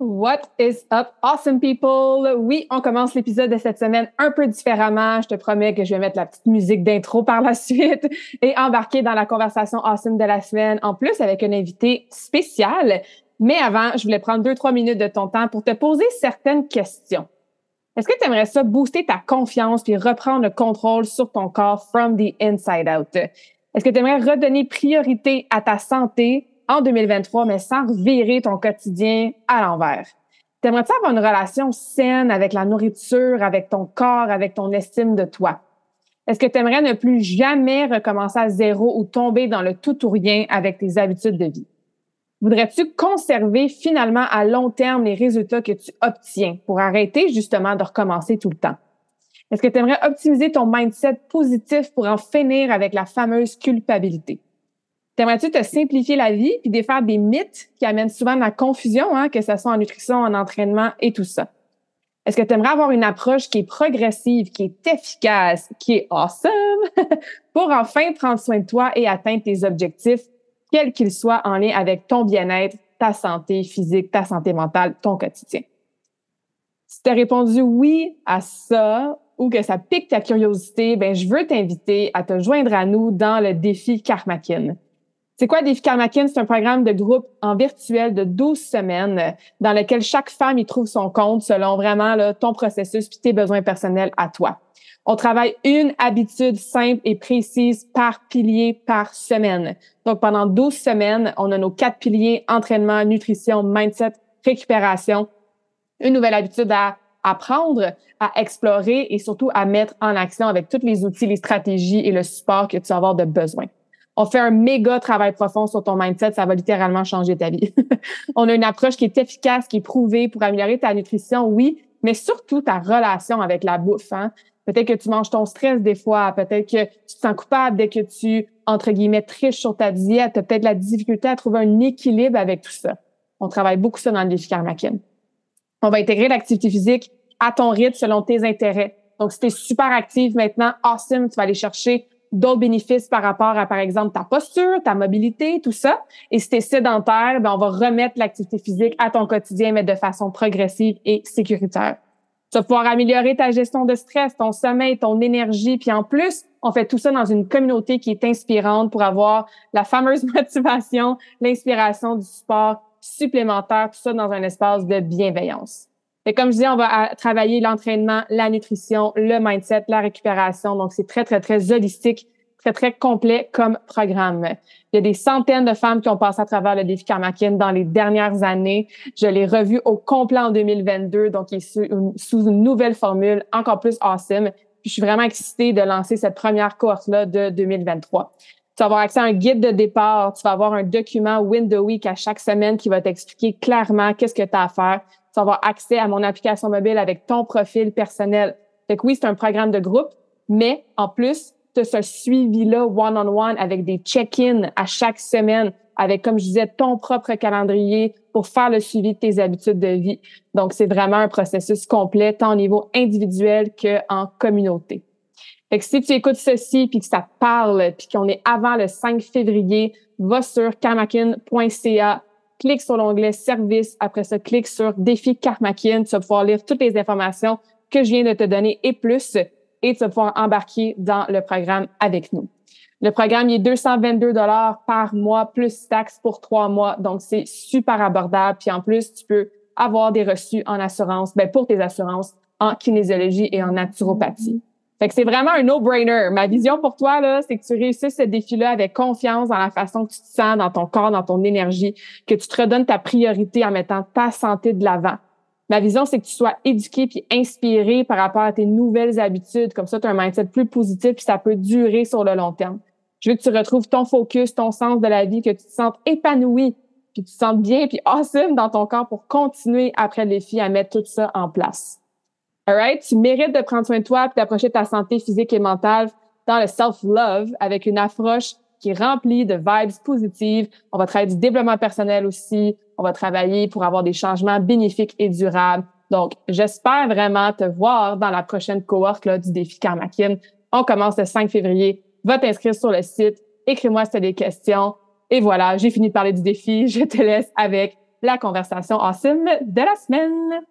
What is up, awesome people? Oui, on commence l'épisode de cette semaine un peu différemment. Je te promets que je vais mettre la petite musique d'intro par la suite et embarquer dans la conversation awesome de la semaine. En plus, avec un invité spécial. Mais avant, je voulais prendre deux, trois minutes de ton temps pour te poser certaines questions. Est-ce que tu aimerais ça booster ta confiance puis reprendre le contrôle sur ton corps from the inside out? Est-ce que tu aimerais redonner priorité à ta santé en 2023, mais sans revirer ton quotidien à l'envers. T'aimerais-tu avoir une relation saine avec la nourriture, avec ton corps, avec ton estime de toi? Est-ce que tu aimerais ne plus jamais recommencer à zéro ou tomber dans le tout ou rien avec tes habitudes de vie? Voudrais-tu conserver finalement à long terme les résultats que tu obtiens pour arrêter justement de recommencer tout le temps? Est-ce que tu aimerais optimiser ton mindset positif pour en finir avec la fameuse culpabilité? T'aimerais-tu te simplifier la vie puis défaire des mythes qui amènent souvent de la confusion, hein, que ce soit en nutrition, en entraînement et tout ça? Est-ce que tu aimerais avoir une approche qui est progressive, qui est efficace, qui est awesome pour enfin prendre soin de toi et atteindre tes objectifs, quels qu'ils soient en lien avec ton bien-être, ta santé physique, ta santé mentale, ton quotidien? Si tu as répondu oui à ça ou que ça pique ta curiosité, ben je veux t'inviter à te joindre à nous dans le défi Karmakin. C'est quoi Défi Karmakin? C'est un programme de groupe en virtuel de 12 semaines dans lequel chaque femme y trouve son compte selon vraiment là, ton processus puis tes besoins personnels à toi. On travaille une habitude simple et précise par pilier par semaine. Donc, pendant 12 semaines, on a nos quatre piliers, entraînement, nutrition, mindset, récupération. Une nouvelle habitude à apprendre, à explorer et surtout à mettre en action avec tous les outils, les stratégies et le support que tu vas avoir de besoin on fait un méga travail profond sur ton mindset, ça va littéralement changer ta vie. on a une approche qui est efficace, qui est prouvée pour améliorer ta nutrition, oui, mais surtout ta relation avec la bouffe. Hein? Peut-être que tu manges ton stress des fois, peut-être que tu te sens coupable dès que tu, entre guillemets, triches sur ta diète, tu as peut-être la difficulté à trouver un équilibre avec tout ça. On travaille beaucoup ça dans le défi Karmakin. On va intégrer l'activité physique à ton rythme selon tes intérêts. Donc, si tu es super active maintenant, awesome, tu vas aller chercher d'autres bénéfices par rapport à, par exemple, ta posture, ta mobilité, tout ça. Et si tu es sédentaire, ben, on va remettre l'activité physique à ton quotidien, mais de façon progressive et sécuritaire. Tu vas pouvoir améliorer ta gestion de stress, ton sommeil, ton énergie. Puis en plus, on fait tout ça dans une communauté qui est inspirante pour avoir la fameuse motivation, l'inspiration du sport supplémentaire, tout ça dans un espace de bienveillance. Et comme je dis, on va travailler l'entraînement, la nutrition, le mindset, la récupération. Donc, c'est très, très, très holistique, très, très complet comme programme. Il y a des centaines de femmes qui ont passé à travers le défi Karmakin dans les dernières années. Je l'ai revu au complet en 2022, donc il est sous une nouvelle formule encore plus awesome. Puis je suis vraiment excitée de lancer cette première cohorte-là de 2023. Tu vas avoir accès à un guide de départ, tu vas avoir un document Window Week à chaque semaine qui va t'expliquer clairement qu'est-ce que tu as à faire vas avoir accès à mon application mobile avec ton profil personnel. Fait oui, c'est un programme de groupe, mais en plus, tu as ce suivi-là one-on-one avec des check-ins à chaque semaine, avec, comme je disais, ton propre calendrier pour faire le suivi de tes habitudes de vie. Donc, c'est vraiment un processus complet, tant au niveau individuel qu'en communauté. Fait que si tu écoutes ceci puis que ça te parle puis qu'on est avant le 5 février, va sur karmakin.ca clique sur l'onglet Service. Après ça, clique sur Défi Karmakin. Tu vas pouvoir lire toutes les informations que je viens de te donner et plus. Et tu vas pouvoir embarquer dans le programme avec nous. Le programme il est 222 dollars par mois plus taxes pour trois mois. Donc, c'est super abordable. Puis en plus, tu peux avoir des reçus en assurance, ben pour tes assurances en kinésiologie et en naturopathie. Fait que c'est vraiment un no-brainer. Ma vision pour toi, là, c'est que tu réussisses ce défi-là avec confiance dans la façon que tu te sens, dans ton corps, dans ton énergie, que tu te redonnes ta priorité en mettant ta santé de l'avant. Ma vision, c'est que tu sois éduqué puis inspiré par rapport à tes nouvelles habitudes. Comme ça, tu as un mindset plus positif puis ça peut durer sur le long terme. Je veux que tu retrouves ton focus, ton sens de la vie, que tu te sentes épanoui puis tu te sentes bien puis awesome dans ton corps pour continuer après le défi à mettre tout ça en place. Alright? Tu mérites de prendre soin de toi et d'approcher ta santé physique et mentale dans le self-love avec une approche qui est remplie de vibes positives. On va travailler du développement personnel aussi. On va travailler pour avoir des changements bénéfiques et durables. Donc, j'espère vraiment te voir dans la prochaine cohorte là, du défi Karmakin. On commence le 5 février. Va t'inscrire sur le site. Écris-moi si tu as des questions. Et voilà, j'ai fini de parler du défi. Je te laisse avec la conversation awesome de la semaine.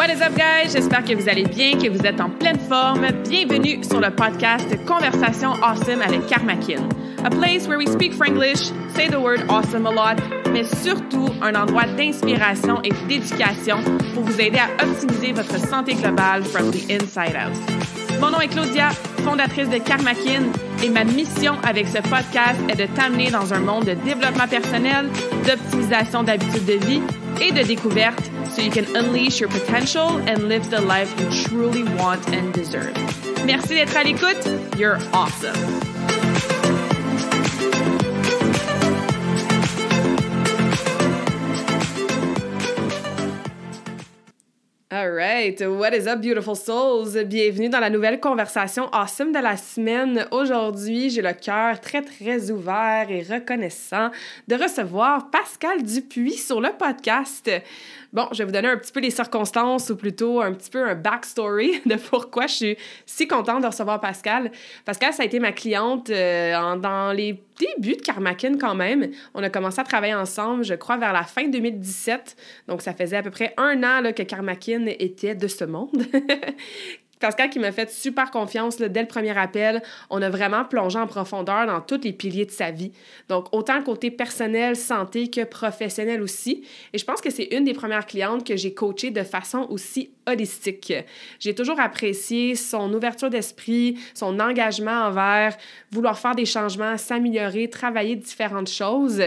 What is up, guys? J'espère que vous allez bien, que vous êtes en pleine forme. Bienvenue sur le podcast Conversation Awesome avec Karmakin. A place where we speak Franglish, say the word awesome a lot, mais surtout un endroit d'inspiration et d'éducation pour vous aider à optimiser votre santé globale from the inside out. Mon nom est Claudia, fondatrice de Karmakin, et ma mission avec ce podcast est de t'amener dans un monde de développement personnel, d'optimisation d'habitudes de vie et de découverte so you can unleash your potential and live the life you truly want and deserve. Merci d'être à l'écoute. You're awesome. All right. What is up, beautiful souls? Bienvenue dans la nouvelle conversation awesome de la semaine. Aujourd'hui, j'ai le cœur très, très ouvert et reconnaissant de recevoir Pascal Dupuis sur le podcast. Bon, je vais vous donner un petit peu les circonstances ou plutôt un petit peu un backstory de pourquoi je suis si contente de recevoir Pascal. Pascal, ça a été ma cliente euh, dans les débuts de Karmakin quand même. On a commencé à travailler ensemble, je crois, vers la fin 2017. Donc, ça faisait à peu près un an là, que Karmakin était de ce monde. Pascal qui m'a fait super confiance dès le premier appel. On a vraiment plongé en profondeur dans tous les piliers de sa vie. Donc, autant côté personnel, santé que professionnel aussi. Et je pense que c'est une des premières clientes que j'ai coachées de façon aussi holistique. J'ai toujours apprécié son ouverture d'esprit, son engagement envers vouloir faire des changements, s'améliorer, travailler différentes choses.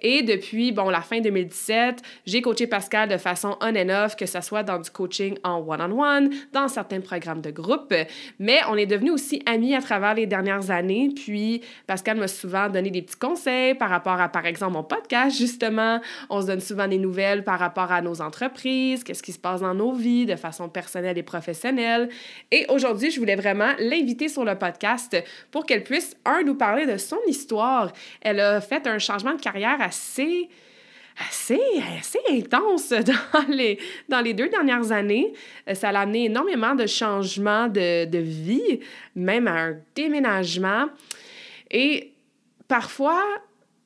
Et depuis, bon, la fin 2017, j'ai coaché Pascal de façon on and off, que ce soit dans du coaching en one-on-one, dans certains programmes de groupe. Mais on est devenus aussi amis à travers les dernières années. Puis Pascal m'a souvent donné des petits conseils par rapport à, par exemple, mon podcast, justement. On se donne souvent des nouvelles par rapport à nos entreprises, qu'est-ce qui se passe dans nos vies personnelle et professionnelle. Et aujourd'hui, je voulais vraiment l'inviter sur le podcast pour qu'elle puisse, un, nous parler de son histoire. Elle a fait un changement de carrière assez assez, assez intense dans les, dans les deux dernières années. Euh, ça a amené énormément de changements de, de vie, même à un déménagement. Et parfois,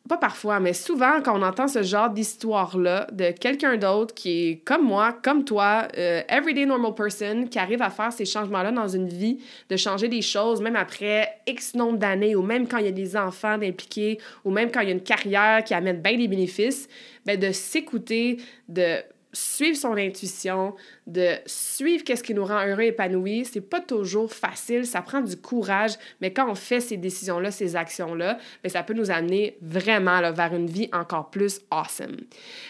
pas parfois, mais souvent, quand on entend ce genre d'histoire-là de quelqu'un d'autre qui est comme moi, comme toi, euh, everyday normal person, qui arrive à faire ces changements-là dans une vie, de changer des choses, même après X nombre d'années, ou même quand il y a des enfants d'impliquer, ou même quand il y a une carrière qui amène bien des bénéfices, ben de s'écouter, de suivre son intuition, de suivre qu'est-ce qui nous rend heureux et épanoui, c'est pas toujours facile, ça prend du courage, mais quand on fait ces décisions-là, ces actions-là, ben, ça peut nous amener vraiment là, vers une vie encore plus awesome.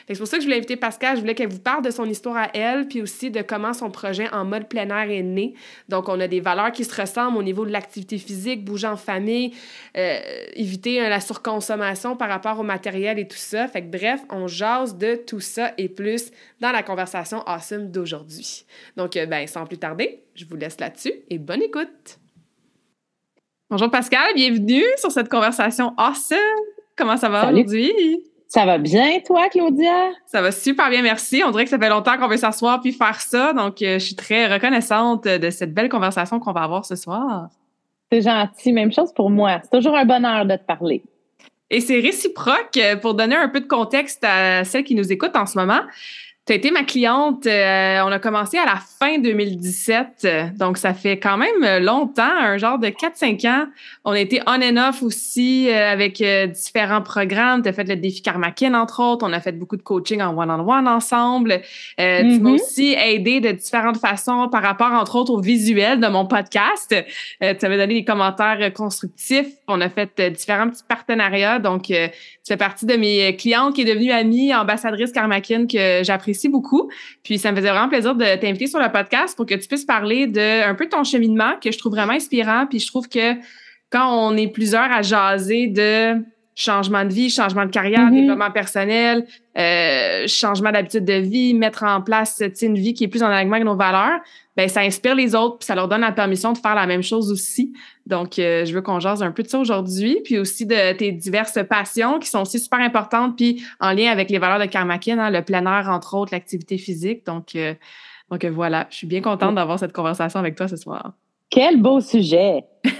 C'est pour ça que je voulais inviter Pascal, je voulais qu'elle vous parle de son histoire à elle, puis aussi de comment son projet en mode plein air est né. Donc, on a des valeurs qui se ressemblent au niveau de l'activité physique, bouger en famille, euh, éviter euh, la surconsommation par rapport au matériel et tout ça. Fait bref, on jase de tout ça et plus dans la conversation awesome d'aujourd'hui. Donc, euh, ben, sans plus tarder, je vous laisse là-dessus et bonne écoute. Bonjour Pascal, bienvenue sur cette conversation awesome. Comment ça va aujourd'hui? Ça va bien, toi, Claudia? Ça va super bien, merci. On dirait que ça fait longtemps qu'on veut s'asseoir puis faire ça. Donc, euh, je suis très reconnaissante de cette belle conversation qu'on va avoir ce soir. C'est gentil. Même chose pour moi. C'est toujours un bonheur de te parler. Et c'est réciproque. Pour donner un peu de contexte à celles qui nous écoutent en ce moment, tu as été ma cliente, euh, on a commencé à la fin 2017, donc ça fait quand même longtemps, un genre de 4-5 ans. On a été on and off aussi euh, avec euh, différents programmes. Tu as fait le défi Karmakin, entre autres. On a fait beaucoup de coaching en one-on-one ensemble. Tu m'as mm-hmm. aussi aidé de différentes façons par rapport, entre autres, au visuel de mon podcast. tu avais donné des commentaires constructifs. On a fait différents petits partenariats. Donc, tu fais partie de mes clientes qui est devenue amie, ambassadrice Karmakin que j'apprécie beaucoup. Puis ça me faisait vraiment plaisir de t'inviter sur le podcast pour que tu puisses parler de un peu ton cheminement que je trouve vraiment inspirant. Puis je trouve que quand on est plusieurs à jaser de changement de vie, changement de carrière, mm-hmm. développement personnel, euh, changement d'habitude de vie, mettre en place une vie qui est plus en alignement avec nos valeurs, ben ça inspire les autres, puis ça leur donne la permission de faire la même chose aussi. Donc, euh, je veux qu'on jase un peu de ça aujourd'hui, puis aussi de tes diverses passions qui sont aussi super importantes, puis en lien avec les valeurs de Karmakin, hein, le plein air, entre autres, l'activité physique. Donc, euh, donc voilà, je suis bien contente d'avoir cette conversation avec toi ce soir. Quel beau sujet!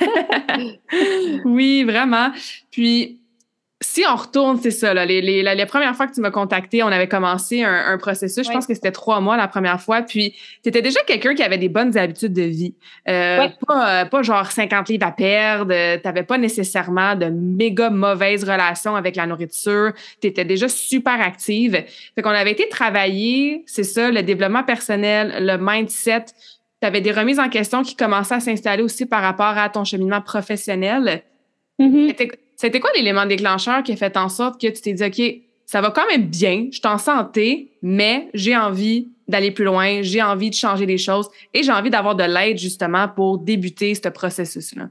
oui, vraiment. Puis, si on retourne, c'est ça, là, les, les, les, premières fois que tu m'as contacté, on avait commencé un, processus, je pense que c'était trois mois la première fois, puis tu étais déjà quelqu'un qui avait des bonnes habitudes de vie. Euh, pas, euh, pas genre 50 livres à perdre, tu n'avais pas nécessairement de méga mauvaises relations avec la nourriture, tu étais déjà super active. Fait qu'on avait été travailler, c'est ça, le développement personnel, le mindset, tu avais des remises en question qui commençaient à s'installer aussi par rapport à ton cheminement professionnel. Mm-hmm. C'était quoi l'élément déclencheur qui a fait en sorte que tu t'es dit, OK, ça va quand même bien, je suis en santé, mais j'ai envie d'aller plus loin, j'ai envie de changer les choses et j'ai envie d'avoir de l'aide justement pour débuter ce processus-là?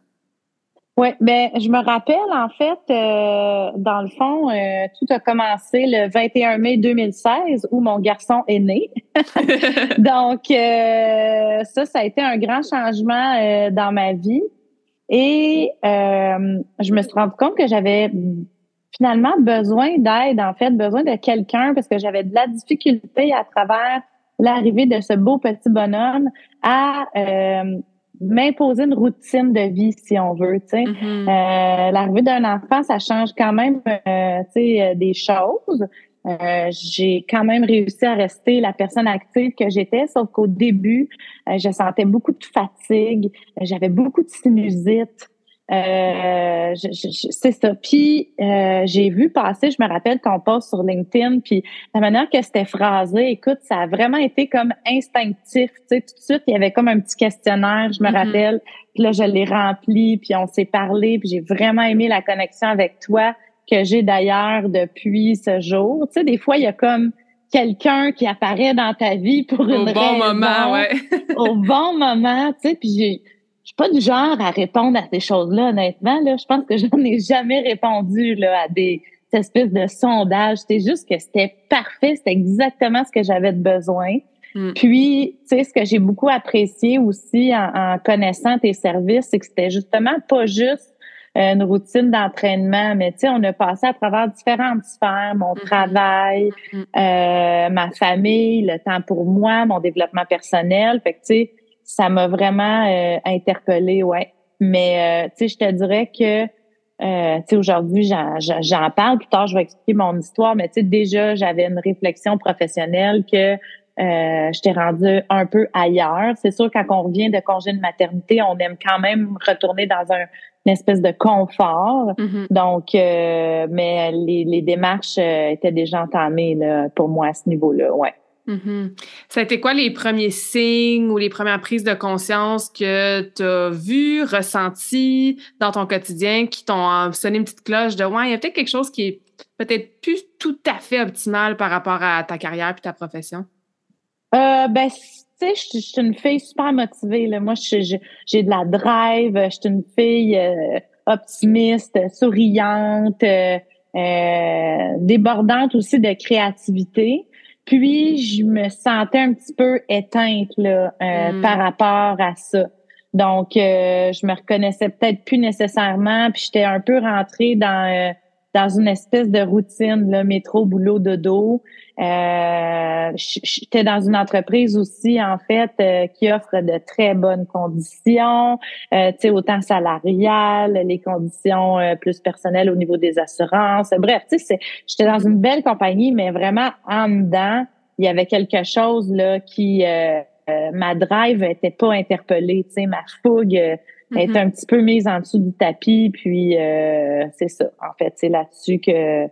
Oui, ben je me rappelle en fait, euh, dans le fond, euh, tout a commencé le 21 mai 2016 où mon garçon est né. Donc euh, ça, ça a été un grand changement dans ma vie. Et euh, je me suis rendu compte que j'avais finalement besoin d'aide, en fait, besoin de quelqu'un parce que j'avais de la difficulté à travers l'arrivée de ce beau petit bonhomme à euh, m'imposer une routine de vie, si on veut. Tu sais, mm-hmm. euh, l'arrivée d'un enfant, ça change quand même, euh, tu sais, des choses. Euh, j'ai quand même réussi à rester la personne active que j'étais, sauf qu'au début, euh, je sentais beaucoup de fatigue, j'avais beaucoup de sinusite. Euh, c'est ça. Puis j'ai vu passer, je me rappelle qu'on passe sur LinkedIn, puis la manière que c'était phrasé, écoute, ça a vraiment été comme instinctif. Tu sais, tout de suite, il y avait comme un petit questionnaire, je me mm-hmm. rappelle. Puis là, je l'ai rempli, puis on s'est parlé, puis j'ai vraiment aimé la connexion avec toi que j'ai d'ailleurs depuis ce jour. Tu sais, des fois, il y a comme quelqu'un qui apparaît dans ta vie pour une Au bon moment, ouais. au bon moment, tu sais, puis j'ai je suis pas du genre à répondre à ces choses-là, honnêtement. Là, je pense que j'en ai jamais répondu là, à des espèces de sondages. C'était juste que c'était parfait, c'était exactement ce que j'avais de besoin. Mm. Puis, tu sais, ce que j'ai beaucoup apprécié aussi en, en connaissant tes services, c'est que c'était justement pas juste une routine d'entraînement, mais tu sais, on a passé à travers différentes sphères, mon mm-hmm. travail, mm-hmm. euh, ma famille, le temps pour moi, mon développement personnel. Fait que tu sais, ça m'a vraiment euh, interpellée, ouais. Mais euh, tu sais, je te dirais que euh, tu sais, aujourd'hui, j'en parle. Plus tard, je vais expliquer mon histoire, mais tu sais, déjà, j'avais une réflexion professionnelle que euh, j'étais rendue un peu ailleurs. C'est sûr, quand on revient de congé de maternité, on aime quand même retourner dans un, une espèce de confort. Mm-hmm. Donc, euh, mais les, les démarches euh, étaient déjà entamées là, pour moi à ce niveau-là, ouais. Mm-hmm. Ça a été quoi les premiers signes ou les premières prises de conscience que tu as vues, ressenties dans ton quotidien qui t'ont sonné une petite cloche de ouais, il y a peut-être quelque chose qui est peut-être plus tout à fait optimal par rapport à ta carrière et ta profession? Euh, ben, tu sais, je, suis une fille super motivée. Là. Moi, j'ai de la drive. Je suis une fille euh, optimiste, souriante, euh, euh, débordante aussi de créativité. Puis, je me sentais un petit peu éteinte là, mm. par rapport à ça. Donc, je me reconnaissais peut-être plus nécessairement. Puis, j'étais un peu rentrée dans dans une espèce de routine, là, métro, boulot, dodo. Euh, J'étais dans une entreprise aussi, en fait, euh, qui offre de très bonnes conditions, euh, tu sais, autant salariales, les conditions euh, plus personnelles au niveau des assurances. Bref, tu sais, j'étais dans une belle compagnie, mais vraiment en dedans, il y avait quelque chose là qui euh, ma drive était pas interpellée, tu sais, ma fougue est mm-hmm. un petit peu mise en dessous du tapis. Puis euh, c'est ça, en fait, c'est là-dessus que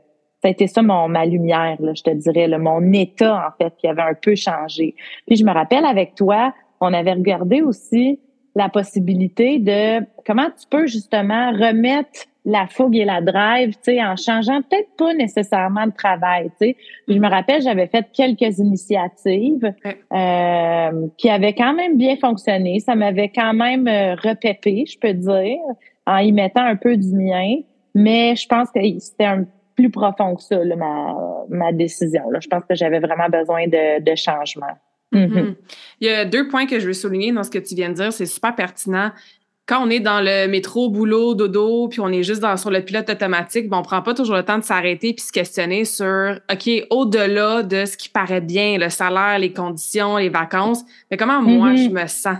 ça a été ça mon ma lumière, là, je te dirais, là, mon état, en fait, qui avait un peu changé. Puis je me rappelle avec toi, on avait regardé aussi la possibilité de comment tu peux justement remettre la fougue et la drive, tu sais, en changeant peut-être pas nécessairement de travail, tu sais. Je me rappelle, j'avais fait quelques initiatives euh, qui avaient quand même bien fonctionné. Ça m'avait quand même euh, repépé, je peux dire, en y mettant un peu du mien. Mais je pense que c'était un plus profond que ça, là, ma, ma décision. Là. Je pense que j'avais vraiment besoin de, de changement. Mm-hmm. Mm-hmm. Il y a deux points que je veux souligner dans ce que tu viens de dire. C'est super pertinent quand on est dans le métro, boulot, dodo, puis on est juste dans, sur le pilote automatique, ben on prend pas toujours le temps de s'arrêter puis se questionner sur, OK, au-delà de ce qui paraît bien, le salaire, les conditions, les vacances, mais comment moi, mm-hmm. je me sens?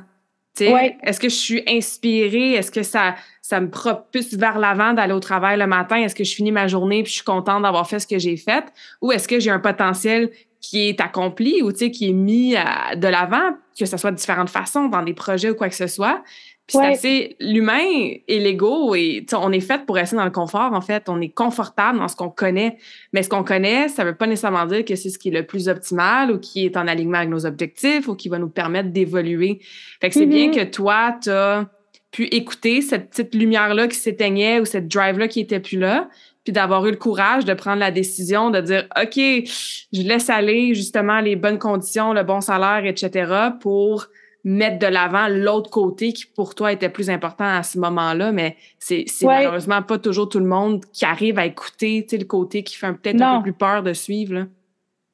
Est-ce que je suis inspirée? Est-ce que ça, ça me propulse vers l'avant d'aller au travail le matin? Est-ce que je finis ma journée puis je suis contente d'avoir fait ce que j'ai fait? Ou est-ce que j'ai un potentiel qui est accompli ou qui est mis de l'avant, que ce soit de différentes façons, dans des projets ou quoi que ce soit? Puis c'est assez l'humain et l'ego et on est fait pour rester dans le confort en fait, on est confortable dans ce qu'on connaît, mais ce qu'on connaît, ça veut pas nécessairement dire que c'est ce qui est le plus optimal ou qui est en alignement avec nos objectifs ou qui va nous permettre d'évoluer. Fait que c'est bien mm-hmm. que toi tu as pu écouter cette petite lumière là qui s'éteignait ou cette drive là qui était plus là, puis d'avoir eu le courage de prendre la décision de dire OK, je laisse aller justement les bonnes conditions, le bon salaire, etc. pour mettre de l'avant l'autre côté qui pour toi était plus important à ce moment-là, mais c'est malheureusement pas toujours tout le monde qui arrive à écouter le côté qui fait peut-être un peu plus peur de suivre. Là.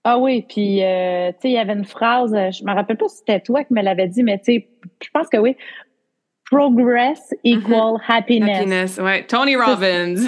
Ah oui, puis euh, tu sais, il y avait une phrase, euh, je me rappelle pas si c'était toi qui me l'avais dit, mais tu sais, je pense que oui. Progress equal mm-hmm. happiness. Happiness, ouais. Tony Robbins.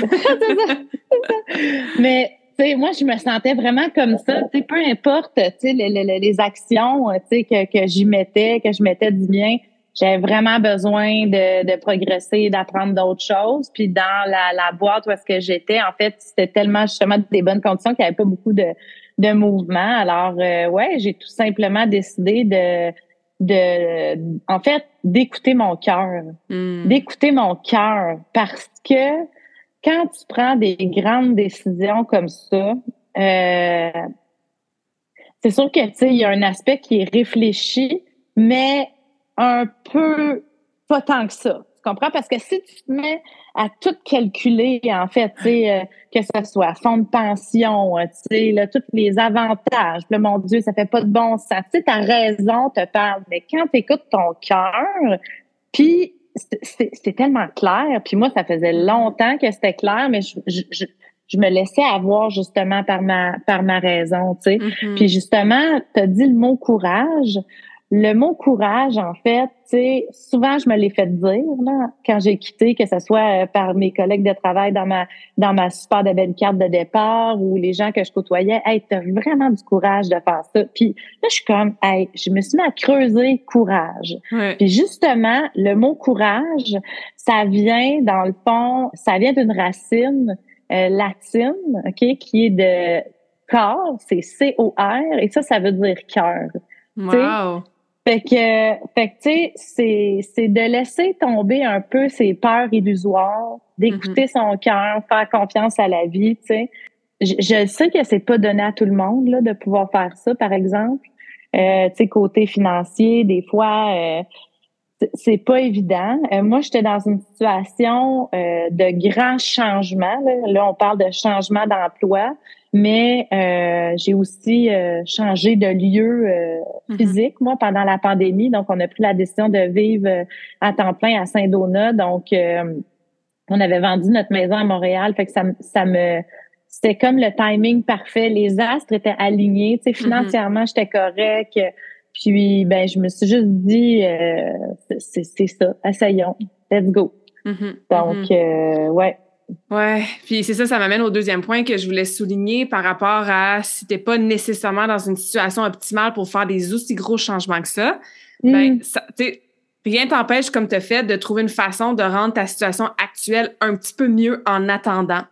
mais moi, je me sentais vraiment comme ça. peu importe, les, les, les, actions, que, que j'y mettais, que je mettais du bien, j'avais vraiment besoin de, de progresser, d'apprendre d'autres choses. Puis dans la, la boîte où est-ce que j'étais, en fait, c'était tellement justement des bonnes conditions qu'il n'y avait pas beaucoup de, de mouvement. Alors, euh, ouais, j'ai tout simplement décidé de, de, en fait, d'écouter mon cœur, hmm. d'écouter mon cœur, parce que quand tu prends des grandes décisions comme ça, euh, c'est sûr que tu il y a un aspect qui est réfléchi, mais un peu pas tant que ça. Tu comprends? Parce que si tu te mets à tout calculer, en fait, euh, que ce soit fonds de pension, euh, là, tous les avantages, là, mon Dieu, ça fait pas de bon sens. Tu sais, ta raison te parle, mais quand tu écoutes ton cœur, puis c'est tellement clair. Puis moi, ça faisait longtemps que c'était clair, mais je, je, je, me laissais avoir justement par ma par ma raison, tu sais. Mm-hmm. Puis justement, tu as dit le mot courage. Le mot courage, en fait, tu sais, souvent je me l'ai fait dire là, quand j'ai quitté, que ce soit euh, par mes collègues de travail dans ma dans ma super de belle carte de départ ou les gens que je côtoyais. Hey, t'as vraiment du courage de faire ça. Puis là, je suis comme, hey, je me suis mis à creuser courage. Puis justement, le mot courage, ça vient dans le fond, ça vient d'une racine euh, latine, ok, qui est de corps, c'est C-O-R, et ça, ça veut dire cœur. Wow. Fait que, fait que tu sais, c'est, c'est de laisser tomber un peu ses peurs illusoires, d'écouter mm-hmm. son cœur, faire confiance à la vie, tu sais. Je, sais que c'est pas donné à tout le monde là, de pouvoir faire ça, par exemple. Euh, tu sais, côté financier, des fois, euh, c'est pas évident. Euh, moi, j'étais dans une situation euh, de grand changement. Là. là. on parle de changement d'emploi mais euh, j'ai aussi euh, changé de lieu euh, mm-hmm. physique, moi, pendant la pandémie. Donc, on a pris la décision de vivre à temps plein à Saint-Donat. Donc, on avait vendu notre maison à Montréal. Fait que ça, ça me... C'était comme le timing parfait. Les astres étaient alignés. Tu sais, mm-hmm. financièrement, j'étais correct. Puis, ben, je me suis juste dit, c'est ça, essayons, let's go. Mm-hmm. Donc, ouais, Ouais, puis c'est ça, ça m'amène au deuxième point que je voulais souligner par rapport à si t'es pas nécessairement dans une situation optimale pour faire des aussi gros changements que ça, ben, mm. ça, rien t'empêche, comme tu fait, de trouver une façon de rendre ta situation actuelle un petit peu mieux en attendant.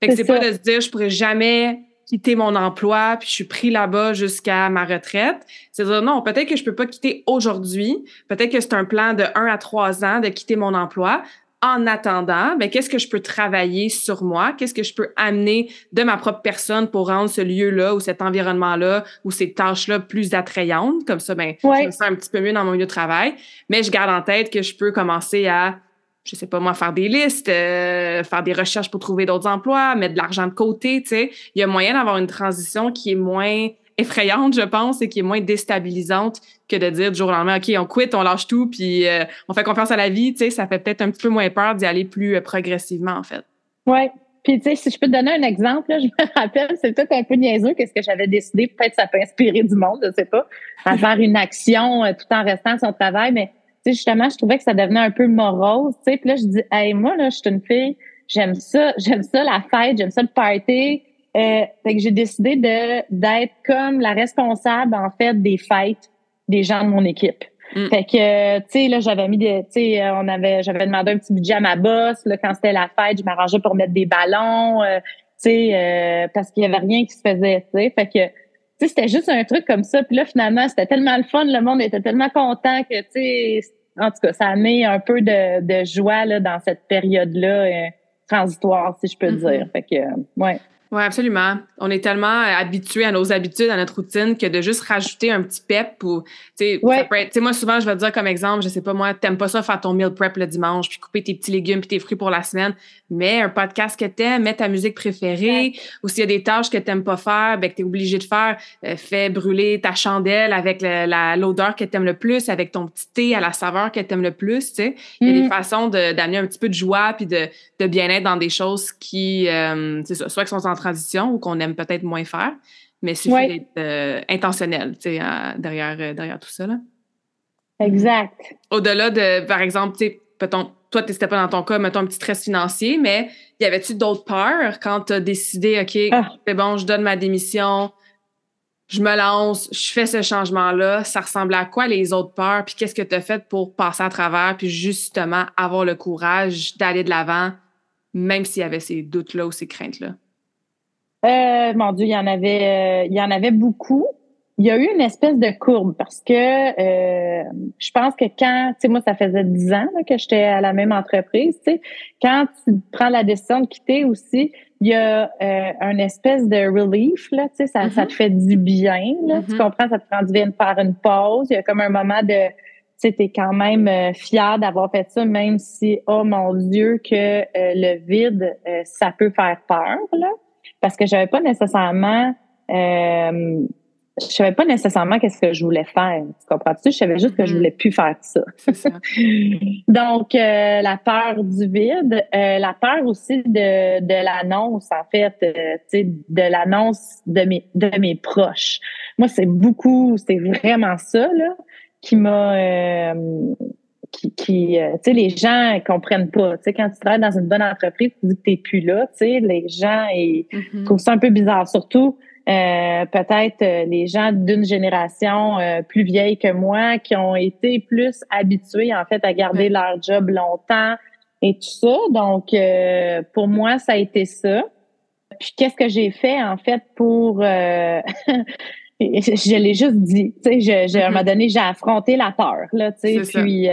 Fait que c'est pas de se dire, je pourrais jamais quitter mon emploi, puis je suis pris là-bas jusqu'à ma retraite. C'est dire, non, peut-être que je peux pas quitter aujourd'hui. Peut-être que c'est un plan de un à trois ans de quitter mon emploi en attendant, ben, qu'est-ce que je peux travailler sur moi? Qu'est-ce que je peux amener de ma propre personne pour rendre ce lieu-là ou cet environnement-là ou ces tâches-là plus attrayantes? Comme ça, ben, je me sens un petit peu mieux dans mon lieu de travail. Mais je garde en tête que je peux commencer à, je sais pas moi, faire des listes, euh, faire des recherches pour trouver d'autres emplois, mettre de l'argent de côté, tu sais. Il y a moyen d'avoir une transition qui est moins effrayante, je pense, et qui est moins déstabilisante que de dire du jour au lendemain, OK, on quitte, on lâche tout, puis euh, on fait confiance à la vie, tu sais, ça fait peut-être un petit peu moins peur d'y aller plus euh, progressivement, en fait. Oui. Puis, tu sais, si je peux te donner un exemple, je me rappelle, c'est peut-être un peu niaiseux qu'est-ce que j'avais décidé, peut-être ça peut inspirer du monde, je sais pas, à faire une action euh, tout en restant à son travail, mais tu sais, justement, je trouvais que ça devenait un peu morose, tu sais, puis là, je dis, hey, moi, là, je suis une fille, j'aime ça, j'aime ça la fête, j'aime ça le party, euh, fait que j'ai décidé de d'être comme la responsable en fait des fêtes des gens de mon équipe. Mm. Fait que, tu sais, là, j'avais mis des, tu sais, on avait, j'avais demandé un petit budget à ma boss. Là, quand c'était la fête, je m'arrangeais pour mettre des ballons, tu sais, parce qu'il y avait rien qui se faisait, tu sais. Fait que, tu sais, c'était juste un truc comme ça. Puis là, finalement, c'était tellement le fun, le monde était tellement content que, tu sais, en tout cas, ça a mis un peu de, de joie là, dans cette période-là transitoire, si je peux mm-hmm. dire. Fait que, ouais. Oui, absolument. On est tellement habitué à nos habitudes, à notre routine, que de juste rajouter un petit pep ou, tu sais, moi, souvent, je vais te dire comme exemple, je sais pas, moi, t'aimes pas ça faire ton meal prep le dimanche, puis couper tes petits légumes puis tes fruits pour la semaine. Mets un podcast que t'aimes, mets ta musique préférée, ou s'il y a des tâches que t'aimes pas faire, ben, que t'es obligé de faire, euh, fais brûler ta chandelle avec l'odeur que t'aimes le plus, avec ton petit thé à la saveur que t'aimes le plus, tu sais. Il y a des mm. façons d'amener un petit peu de joie puis de, de bien-être dans des choses qui, euh, c'est ça, soit qui sont en transition ou qu'on aime peut-être moins faire, mais c'est d'être euh, intentionnel derrière, euh, derrière tout ça. Là. Exact. Au-delà de, par exemple, toi, tu n'étais pas dans ton cas, mettons un petit stress financier, mais y avait-tu d'autres peurs quand tu as décidé, OK, ah. c'est bon, je donne ma démission, je me lance, je fais ce changement-là, ça ressemble à quoi les autres peurs, puis qu'est-ce que tu as fait pour passer à travers, puis justement avoir le courage d'aller de l'avant, même s'il y avait ces doutes-là ou ces craintes-là? Euh, mon Dieu, il y en avait, euh, il y en avait beaucoup. Il y a eu une espèce de courbe parce que euh, je pense que quand, tu sais, moi, ça faisait dix ans que j'étais à la même entreprise, tu sais, quand tu prends la décision de quitter aussi, il y a euh, un espèce de relief, là, tu sais, ça, ça te mm-hmm. fait du bien, là, tu mm-hmm. comprends, ça te prend du bien de faire une pause. Il y a comme un moment de, tu sais, t'es quand même fier d'avoir fait ça, même si, oh mon Dieu, que le vide, ça peut faire peur, là parce que j'avais pas nécessairement euh, je savais pas nécessairement qu'est-ce que je voulais faire. Tu comprends-tu? Je savais juste que je mm-hmm. voulais plus faire ça. Donc, euh, la peur du vide, euh, la peur aussi de, de l'annonce, en fait, euh, tu sais, de l'annonce de mes, de mes proches. Moi, c'est beaucoup, c'est vraiment ça, là, qui m'a, qui, euh, tu sais, les gens comprennent pas. Tu sais, quand tu travailles dans une bonne entreprise, tu dis que t'es plus là, tu sais, les gens ils mm-hmm. trouvent ça un peu bizarre. Surtout, euh, peut-être euh, les gens d'une génération plus vieille que moi qui ont été plus habitués, en fait, à garder leur job longtemps et tout ça. Donc, pour moi, ça a été ça. Puis, qu'est-ce que j'ai fait, en fait, pour... je l'ai juste dit. Tu sais, je, à un mm-hmm. moment donné, j'ai affronté la peur, là, tu sais, puis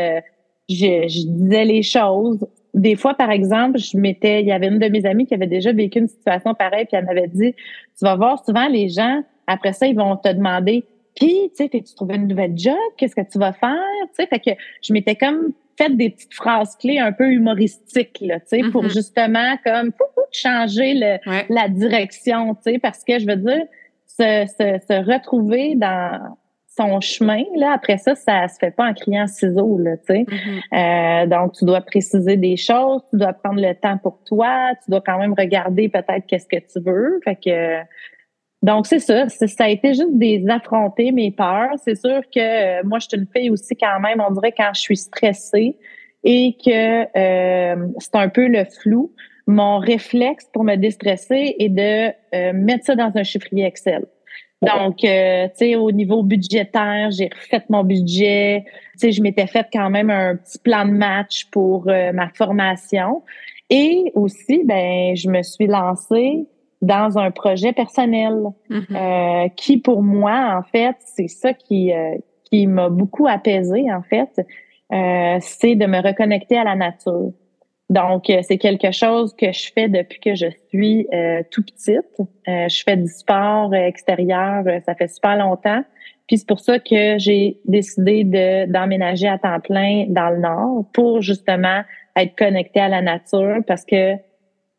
je, disais les choses. Des fois, par exemple, je m'étais, il y avait une de mes amies qui avait déjà vécu une situation pareille, puis elle m'avait dit, tu vas voir souvent les gens, après ça, ils vont te demander, puis, tu sais, tu trouvé une nouvelle job? Qu'est-ce que tu vas faire? Tu sais, fait que je m'étais comme fait des petites phrases clés un peu humoristiques, là, tu sais, pour mm-hmm. justement comme changer le, la direction, tu sais, parce que je veux dire, se, se, se retrouver dans son chemin. Là, après ça, ça se fait pas en criant ciseaux, là, tu sais. Mm-hmm. euh, donc, tu dois préciser des choses, tu dois prendre le temps pour toi, tu dois quand même regarder peut-être qu'est-ce que tu veux. Fait que donc, c'est ça. Ça a été juste des affronter mes peurs. C'est sûr que euh, moi, je suis une fille aussi quand même, on dirait quand je suis stressée et que euh, c'est un peu le flou. Mon réflexe pour me déstresser est de euh, mettre ça dans un chiffrier Excel. Donc, euh, tu sais, au niveau budgétaire, j'ai refait mon budget. Tu sais, je m'étais fait quand même un petit plan de match pour euh, ma formation. Et aussi, ben, je me suis lancée dans un projet personnel mm-hmm. euh, qui, pour moi, en fait, c'est ça qui, qui m'a beaucoup apaisée, en fait, c'est de me reconnecter à la nature. Donc, euh, c'est quelque chose que je fais depuis que je suis euh, tout petite. Euh, je fais du sport extérieur, ça fait super longtemps. Puis c'est pour ça que j'ai décidé de d'emménager à temps plein dans le nord pour justement être connectée à la nature parce que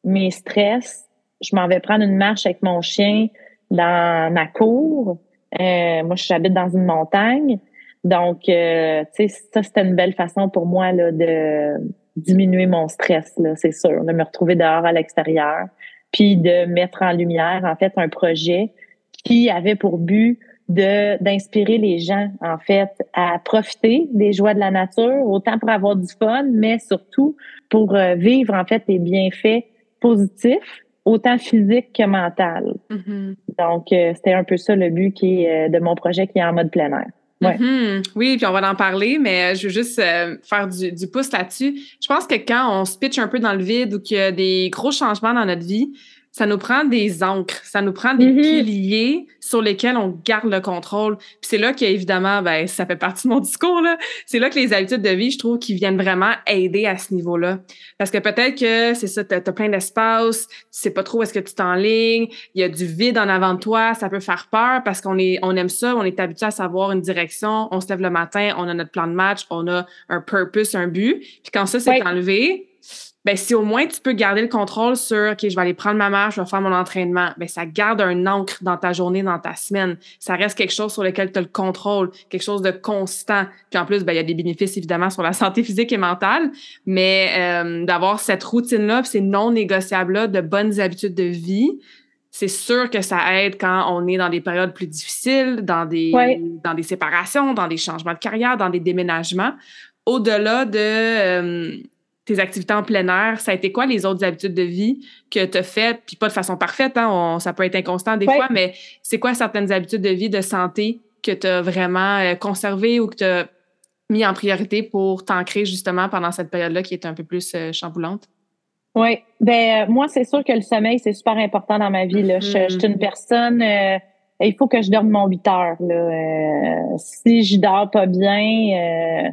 mes stress, je m'en vais prendre une marche avec mon chien dans ma cour. moi, j'habite dans une montagne. Donc, tu sais, ça, c'était une belle façon pour moi là, de diminuer mon stress, là, c'est sûr, de me retrouver dehors à l'extérieur, puis de mettre en lumière, en fait, un projet qui avait pour but de d'inspirer les gens, en fait, à profiter des joies de la nature, autant pour avoir du fun, mais surtout pour euh, vivre, en fait, les bienfaits positifs, autant physiques que mental. Mm-hmm. Donc, euh, c'était un peu ça le but qui est, euh, de mon projet qui est en mode plein air. Mm-hmm. Oui, puis on va en parler, mais je veux juste euh, faire du, du pouce là-dessus. Je pense que quand on se pitch un peu dans le vide ou qu'il y a des gros changements dans notre vie, ça nous prend des encres, ça nous prend des mm-hmm. piliers sur lesquels on garde le contrôle. Puis c'est là qu'évidemment, ben ça fait partie de mon discours là. C'est là que les habitudes de vie, je trouve, qui viennent vraiment aider à ce niveau-là. Parce que peut-être que c'est ça, t'as as plein d'espace, tu sais pas trop où est-ce que tu t'enlignes, il y a du vide en avant de toi, ça peut faire peur parce qu'on est, on aime ça, on est habitué à savoir une direction, on se lève le matin, on a notre plan de match, on a un purpose, un but. Puis quand ça s'est enlevé, ben si au moins tu peux garder le contrôle sur OK, je vais aller prendre ma marche, je vais faire mon entraînement, ben ça garde un ancre dans ta journée, dans ta semaine. Ça reste quelque chose sur lequel tu as le contrôle, quelque chose de constant. Puis en plus, ben il y a des bénéfices évidemment sur la santé physique et mentale, mais euh, d'avoir cette routine là, ces non négociables là de bonnes habitudes de vie, c'est sûr que ça aide quand on est dans des périodes plus difficiles, dans des dans des séparations, dans des changements de carrière, dans des déménagements. Au-delà de euh, tes activités en plein air, ça a été quoi les autres habitudes de vie que tu as faites, puis pas de façon parfaite, hein, ça peut être inconstant des fois, mais c'est quoi certaines habitudes de vie, de santé que tu as vraiment euh, conservées ou que tu as mis en priorité pour t'ancrer justement pendant cette période-là qui est un peu plus euh, chamboulante? Oui, ben euh, moi, c'est sûr que le sommeil, c'est super important dans ma vie. Là. je, je, suis une mm-hmm. personne, il faut que je dorme mon 8 heures. Là. si je dors pas bien,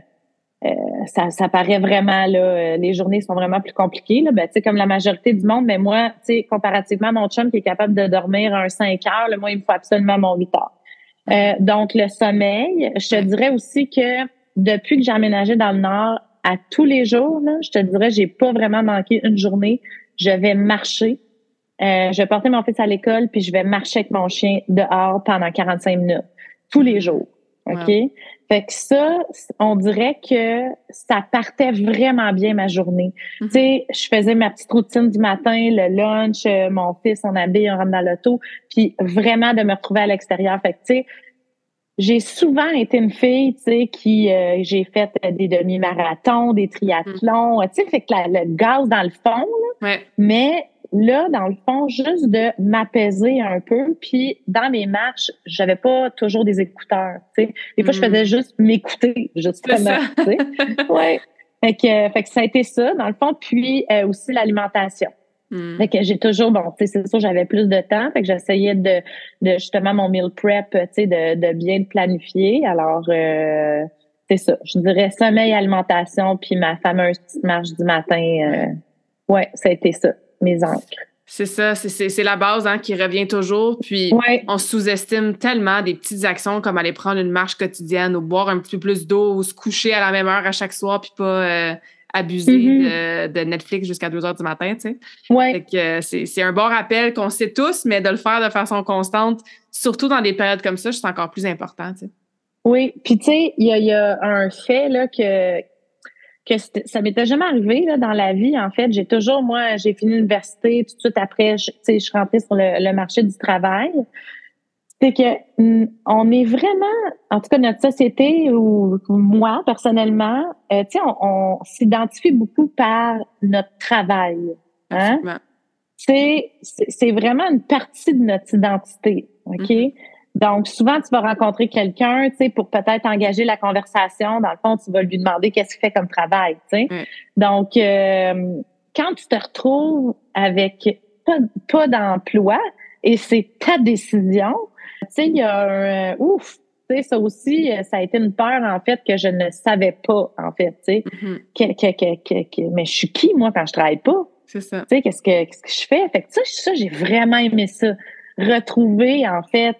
euh, ça, ça paraît vraiment là, euh, les journées sont vraiment plus compliquées. Là. Ben, comme la majorité du monde, mais moi, comparativement à mon chum qui est capable de dormir un 5 heures, là, moi, il me faut absolument mon 8 heures. Euh, donc, le sommeil, je te dirais aussi que depuis que j'ai aménagé dans le Nord, à tous les jours, là, je te dirais, j'ai pas vraiment manqué une journée. Je vais marcher. Euh, je vais porter mon fils à l'école, puis je vais marcher avec mon chien dehors pendant 45 minutes, tous les jours. OK? Fait que ça, on dirait que ça partait vraiment bien ma journée. Mm-hmm. Tu sais, je faisais ma petite routine du matin, le lunch, euh, mon fils, on habille, on rentre dans l'auto, puis vraiment de me retrouver à l'extérieur. Fait que, tu sais, j'ai souvent été une fille, tu sais, qui euh, j'ai fait des demi-marathons, des triathlons, tu sais, fait que le gaz dans le fond, là, mais là, dans le fond, juste de m'apaiser un peu. Puis dans mes marches, j'avais pas toujours des écouteurs. Tu sais. Des fois, je faisais mm. juste m'écouter, justement. Tu sais. ouais. Fait que, fait que ça a été ça, dans le fond. Puis euh, aussi l'alimentation. Mm. Fait que j'ai toujours, bon, tu sais, c'est sûr, j'avais plus de temps. Fait que j'essayais de, de justement mon meal prep, tu sais, de, de bien planifier. Alors, euh, c'est ça. Je dirais sommeil, alimentation, puis ma fameuse petite marche du matin. Euh, ouais, ça a été ça mes encres. C'est ça, c'est la base hein, qui revient toujours. Puis on sous-estime tellement des petites actions comme aller prendre une marche quotidienne ou boire un petit peu plus d'eau ou se coucher à la même heure à chaque soir puis pas euh, abuser mm-hmm. de, Netflix jusqu'à 2 heures du matin. Tu sais. Ouais. Euh, c'est un bon rappel qu'on sait tous, mais de le faire de façon constante, surtout dans des périodes comme ça, c'est encore plus important. Tu sais. Oui, puis tu sais, il y, y a, un fait là, que, que ça m'était jamais arrivé là, dans la vie. En fait, j'ai toujours, moi, j'ai fini l'université, tout de suite après, je, je suis rentrée sur le, marché du travail. C'est que mm, on est vraiment, en tout cas notre société ou moi personnellement, euh, tu sais, on, s'identifie beaucoup par notre travail. Hein? C'est c'est vraiment une partie de notre identité, ok? Mm-hmm. Donc, souvent, tu vas rencontrer quelqu'un, tu sais, pour peut-être engager la conversation. Dans le fond, tu vas lui demander qu'est-ce qu'il fait comme travail, tu sais. Donc, euh, quand tu te retrouves avec pas, pas d'emploi et c'est ta décision, tu sais, il y a un ouf, tu sais, ça aussi, ça a été une peur, en fait, que je ne savais pas, en fait, tu sais. Mm-hmm. mais je suis qui, moi, quand je travaille pas? C'est ça. Tu sais, qu'est-ce que, qu'est-ce que je fais? Fait que ça, ça j'ai vraiment aimé ça. Retrouver, en fait,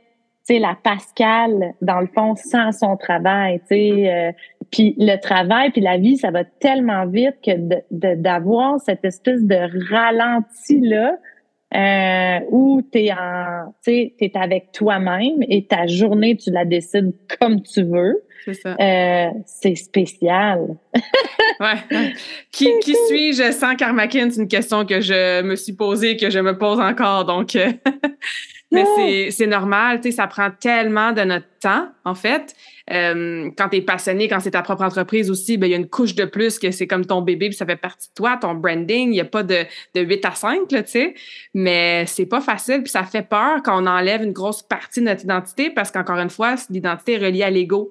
la Pascal, dans le fond, sans son travail, tu sais. Euh, puis le travail, puis la vie, ça va tellement vite que d'avoir cette espèce de ralenti-là, euh, où t'es en, tu t'es avec toi-même et ta journée, tu la décides comme tu veux. C'est ça. Euh, c'est spécial. ouais. Qui, qui suis-je sans Karmakin? C'est une question que je me suis posée, que je me pose encore. Donc, Mais c'est normal, tu sais, ça prend tellement de notre temps, en fait. Euh, quand tu es passionné, quand c'est ta propre entreprise aussi, ben il y a une couche de plus que c'est comme ton bébé, puis ça fait partie de toi, ton branding. Il n'y a pas de, de 8 à 5, là, tu sais. Mais c'est pas facile, puis ça fait peur quand on enlève une grosse partie de notre identité, parce qu'encore une fois, l'identité est reliée à l'ego.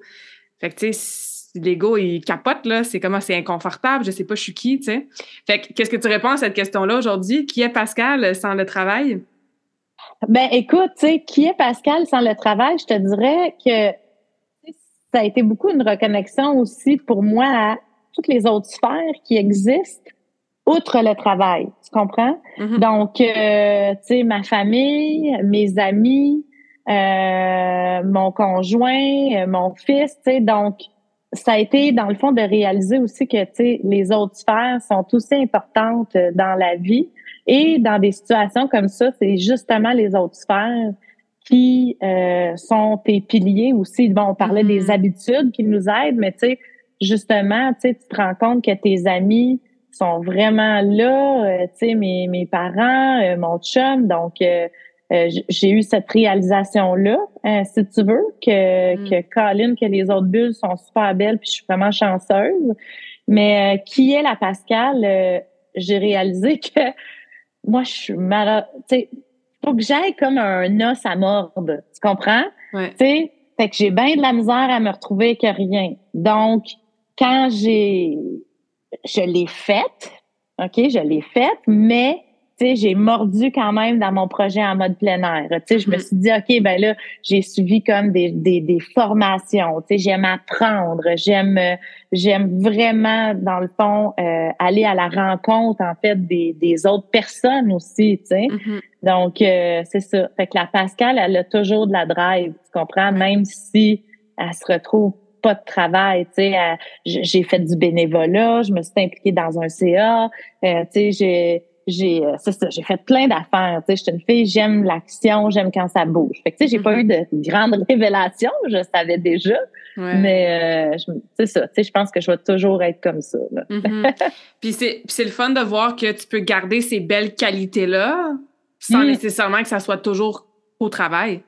Fait que, tu sais, l'ego, il capote, là. C'est comme, c'est inconfortable, je sais pas, je suis qui, tu sais. Fait que, qu'est-ce que tu réponds à cette question-là aujourd'hui? Qui est Pascal sans le travail? Ben, écoute, tu sais, qui est Pascal sans le travail? Je te dirais que ça a été beaucoup une reconnexion aussi pour moi à toutes les autres sphères qui existent outre le travail. Tu comprends? Mm-hmm. Donc, euh, tu sais, ma famille, mes amis, euh, mon conjoint, mon fils, tu sais, donc ça a été dans le fond de réaliser aussi que tu sais les autres sphères sont aussi importantes dans la vie et dans des situations comme ça, c'est justement les autres sphères qui euh, sont tes piliers aussi. Bon, on parlait des mm-hmm. habitudes qui nous aident, mais tu sais, justement, tu te rends compte que tes amis sont vraiment là, euh, tu sais, mes, mes parents, euh, mon chum, donc j'ai eu cette réalisation-là, si tu veux, que, mm. que Colin, que les autres bulles sont super belles, puis je suis vraiment chanceuse. Mais qui est la Pascal? j'ai réalisé que moi, je suis malade. Tu sais, faut que j'aille comme un os à mordre. Tu comprends? Ouais. Tu sais, fait que j'ai bien de la misère à me retrouver que rien. Donc, quand j'ai, je l'ai faite, OK, je l'ai faite, mais j'ai mordu quand même dans mon projet en mode plein air. Tu sais, je me mm-hmm. suis dit, OK, ben là, j'ai suivi comme des, des, des formations. Tu sais, j'aime apprendre, j'aime j'aime vraiment, dans le fond, euh, aller à la rencontre, en fait, des, des autres personnes aussi, tu sais. Mm-hmm. Donc, euh, c'est ça. Fait que la Pascal, elle a toujours de la drive, tu comprends? Même si elle se retrouve pas de travail, tu sais. J'ai fait du bénévolat, je me suis impliquée dans un CA, euh, tu sais, j'ai euh, c'est ça, j'ai fait plein d'affaires. Tu sais, je suis une fille, j'aime l'action, j'aime quand ça bouge. Fait que tu sais, j'ai pas mm-hmm. eu de grandes révélations, je savais déjà. Mais euh, c'est ça, tu sais, je pense que je vais toujours être comme ça. Mm-hmm. puis c'est c'est le fun de voir que tu peux garder ces belles qualités là sans mm. nécessairement que ça soit toujours au travail.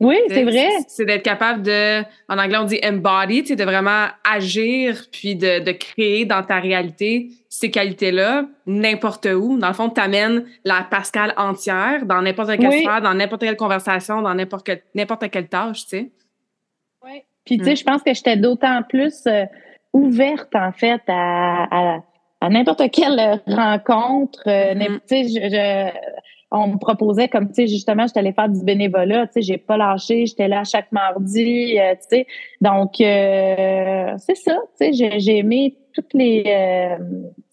Oui, c'est vrai. C'est d'être capable de, en anglais on dit embody, tu sais, de vraiment agir puis de, de créer dans ta réalité ces qualités-là n'importe où. Dans le fond, tu amènes la Pascal entière dans n'importe quelle sphère, dans n'importe quelle conversation, dans n'importe n'importe quelle tâche, tu sais. Oui. Puis, tu sais, mm. je pense que j'étais d'autant plus euh, ouverte, en fait, à, à, à n'importe quelle rencontre. Euh, mm-hmm. Tu sais, je on me proposait comme tu sais justement j'étais allée faire du bénévolat tu sais j'ai pas lâché j'étais là chaque mardi euh, tu sais donc euh, c'est ça tu sais j'ai aimé toutes les euh,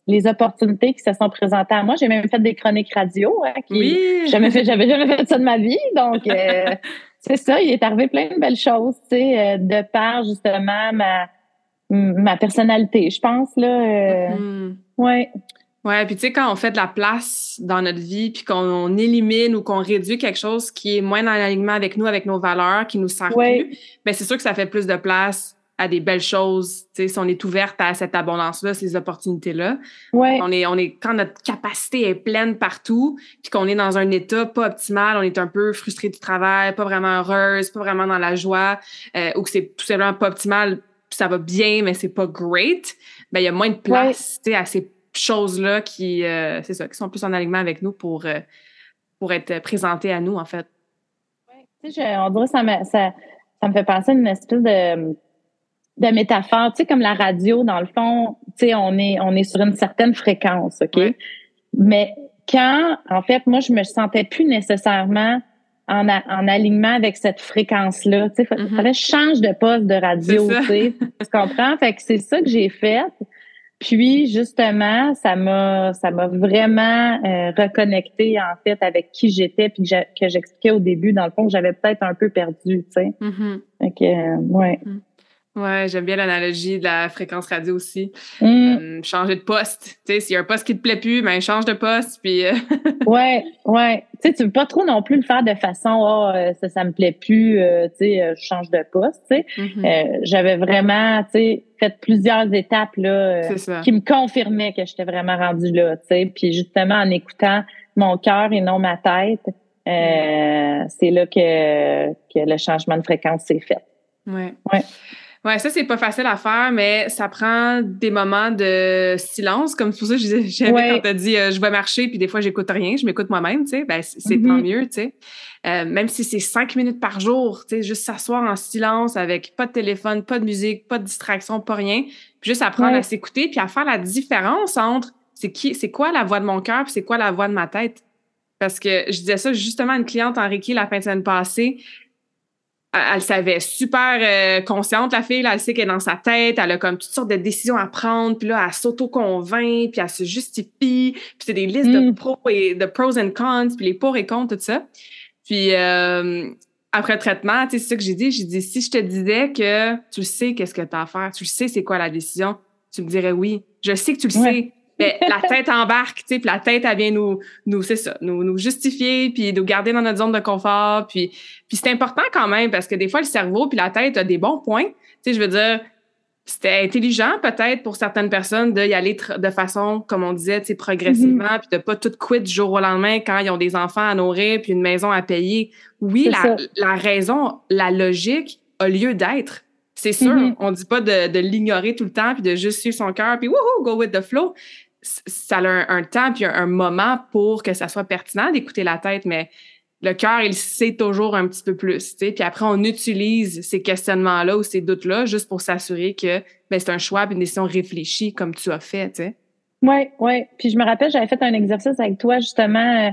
les opportunités qui se sont présentées à moi j'ai même fait des chroniques radio hein, qui oui. jamais fait j'avais jamais fait ça de ma vie donc c'est ça il est arrivé plein de belles choses tu sais de par justement ma ma personnalité je pense là mm-hmm. ouais Ouais, puis tu sais, quand on fait de la place dans notre vie, puis qu'on élimine ou qu'on réduit quelque chose qui est moins dans l'alignement avec nous, avec nos valeurs, qui nous sert plus, ben c'est sûr que ça fait plus de place à des belles choses. Tu sais, si on est ouverte à cette abondance-là, ces opportunités-là. Ouais. On est, on est, quand notre capacité est pleine partout, puis qu'on est dans un état pas optimal, on est un peu frustré du travail, pas vraiment heureuse, pas vraiment dans la joie, euh, ou que c'est tout simplement pas optimal, ça va bien, mais c'est pas great, ben il y a moins de place, tu sais, à ces choses-là qui, euh, c'est ça, qui sont plus en alignement avec nous pour, euh, pour être présentées à nous, en fait. Oui, tu sais, on dirait ça me, ça, ça me fait penser à une espèce de, de métaphore, tu sais, comme la radio, dans le fond, tu sais, on est, on est sur une certaine fréquence, OK? Mais quand, en fait, moi, je me sentais plus nécessairement en, en alignement avec cette fréquence-là. Tu sais, il mm-hmm. fallait que je change de poste de radio, tu sais. tu comprends? Fait que c'est ça que j'ai fait. Puis justement, ça m'a ça m'a vraiment euh, reconnecté en fait avec qui j'étais puis que j'expliquais au début dans le fond que j'avais peut-être un peu perdu, tu sais. Mm-hmm. Euh, ouais. Mm. Ouais, j'aime bien l'analogie de la fréquence radio aussi. Mm. Euh, changer de poste. Tu sais, s'il y a un poste qui te plaît plus, ben change de poste. Puis. Ouais, ouais. Tu sais, tu veux pas trop non plus le faire de façon, oh, ça, ça me plaît plus. tu sais, je change de poste. Tu sais, mm-hmm. j'avais vraiment, tu sais, fait plusieurs étapes là qui me confirmaient que j'étais vraiment rendue là. Puis justement en écoutant mon cœur et non ma tête, c'est là que, que le changement de fréquence s'est fait. Ouais. Ouais. Ouais, ça, c'est pas facile à faire, mais ça prend des moments de silence. Comme pour ça, je disais, quand t'as dit euh, je vais marcher, puis des fois, j'écoute rien, je m'écoute moi-même, tu sais, ben, c'est tant mm-hmm. mieux, tu sais. Euh, même si c'est cinq minutes par jour, tu sais, juste s'asseoir en silence avec pas de téléphone, pas de musique, pas de distraction, pas rien, puis juste apprendre à s'écouter, puis à faire la différence entre c'est qui, c'est quoi la voix de mon cœur, puis c'est quoi la voix de ma tête. Parce que je disais ça justement à une cliente en Reiki la fin de semaine passée elle savait super euh, consciente, la fille, là, elle sait qu'elle est dans sa tête, elle a comme toutes sortes de décisions à prendre, puis là, elle s'auto-convainc, puis elle se justifie, puis c'est des listes de mm. pros et de pros and cons, puis les pour et contre, tout ça. Puis euh, après traitement, c'est ça que j'ai dit, j'ai dit, si je te disais que tu sais qu'est-ce que tu as à faire, tu sais c'est quoi la décision, tu me dirais oui. Je sais que tu le sais, mais la tête embarque, tu sais, puis la tête, elle vient nous, nous c'est ça, nous, nous justifier, puis nous garder dans notre zone de confort. Puis, puis c'est important quand même, parce que des fois, le cerveau puis la tête a des bons points. Tu sais, je veux dire, c'était intelligent peut-être pour certaines personnes d'y aller de façon, comme on disait, tu sais, progressivement, mm-hmm. puis de pas tout quitter du jour au lendemain quand ils ont des enfants à nourrir puis une maison à payer. Oui, la, la, raison, la logique a lieu d'être. C'est sûr, mm-hmm. on dit pas de, de l'ignorer tout le temps puis de juste suivre son cœur puis wouhou, go with the flow ça a un, temps puis un, moment pour que ça soit pertinent d'écouter la tête, mais le cœur, il sait toujours un petit peu plus, tu Puis après, on utilise ces questionnements-là ou ces doutes-là juste pour s'assurer que ben, c'est un choix une décision réfléchie comme tu as fait, tu sais. Oui, oui. Puis je me rappelle, j'avais fait un exercice avec toi, justement. Euh,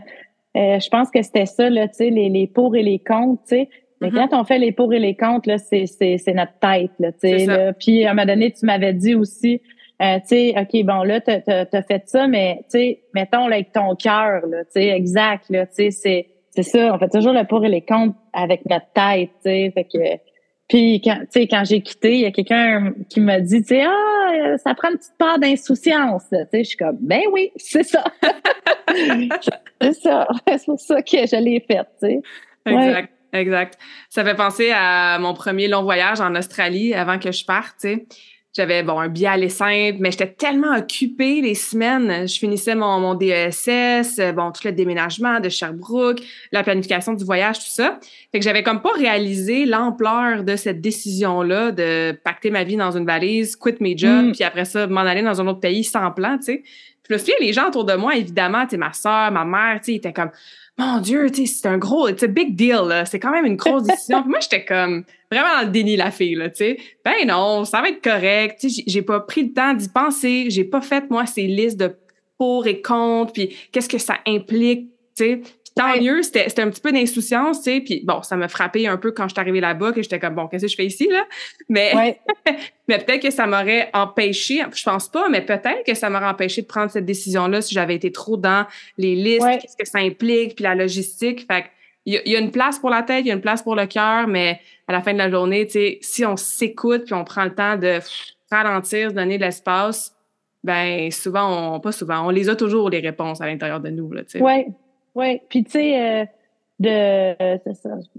euh, je pense que c'était ça, là, tu sais, les, les pour et les contre, tu sais. Mais mm-hmm. quand on fait les pour et les contre, là, c'est, notre tête, là, tu sais. Puis à un moment donné, tu m'avais dit aussi, euh, tu sais, OK, bon, là, t'as as, fait ça, mais, tu sais, mettons, là, avec ton cœur, là, tu sais, exact, là, tu sais, c'est, c'est ça, on fait toujours le pour et les contre avec notre tête, tu sais, fait que... Puis, quand, quand j'ai quitté, il y a quelqu'un qui m'a dit, tu sais, ah, ça prend une petite part d'insouciance, tu sais, je suis comme, ben oui, c'est ça. c'est ça, c'est pour ça que je l'ai fait, tu sais. Exact. Exact. Ça fait penser à mon premier long voyage en Australie avant que je parte, tu sais. J'avais bon un billet aller simple, mais j'étais tellement occupée les semaines. Je finissais mon, mon DESS, bon, tout le déménagement de Sherbrooke, la planification du voyage, tout ça. Fait que j'avais comme pas réalisé l'ampleur de cette décision-là de pacter ma vie dans une valise, quit mes jobs, mm. puis après ça, m'en aller dans un autre pays sans plan, tu sais. Puis le les gens autour de moi, évidemment, tu ma soeur, ma mère, tu sais, ils étaient comme mon Dieu, c'est un gros, c'est un big deal, C'est quand même une grosse décision. moi, j'étais comme vraiment dans le déni, la fille, là, tu sais. Ben non, ça va être correct. Tu sais, j'ai pas pris le temps d'y penser. J'ai pas fait, moi, ces listes de pour et contre, puis qu'est-ce que ça implique, tu sais? Tant mieux, c'était un petit peu d'insouciance, tu sais. Puis bon, ça m'a frappé un peu quand je suis arrivée là-bas, que j'étais comme, bon, qu'est-ce que je fais ici, là? Mais, mais peut-être que ça m'aurait empêché, je pense pas, mais peut-être que ça m'aurait empêché de prendre cette décision-là si j'avais été trop dans les listes, qu'est-ce que ça implique, puis la logistique. Fait il y, a une place pour la tête, il y a une place pour le cœur, mais à la fin de la journée, tu sais, si on s'écoute puis on prend le temps de ralentir, donner de l'espace, ben souvent, on, pas souvent, on les a toujours les réponses à l'intérieur de nous, là, tu sais. Ouais, oui, puis tu sais, euh, de,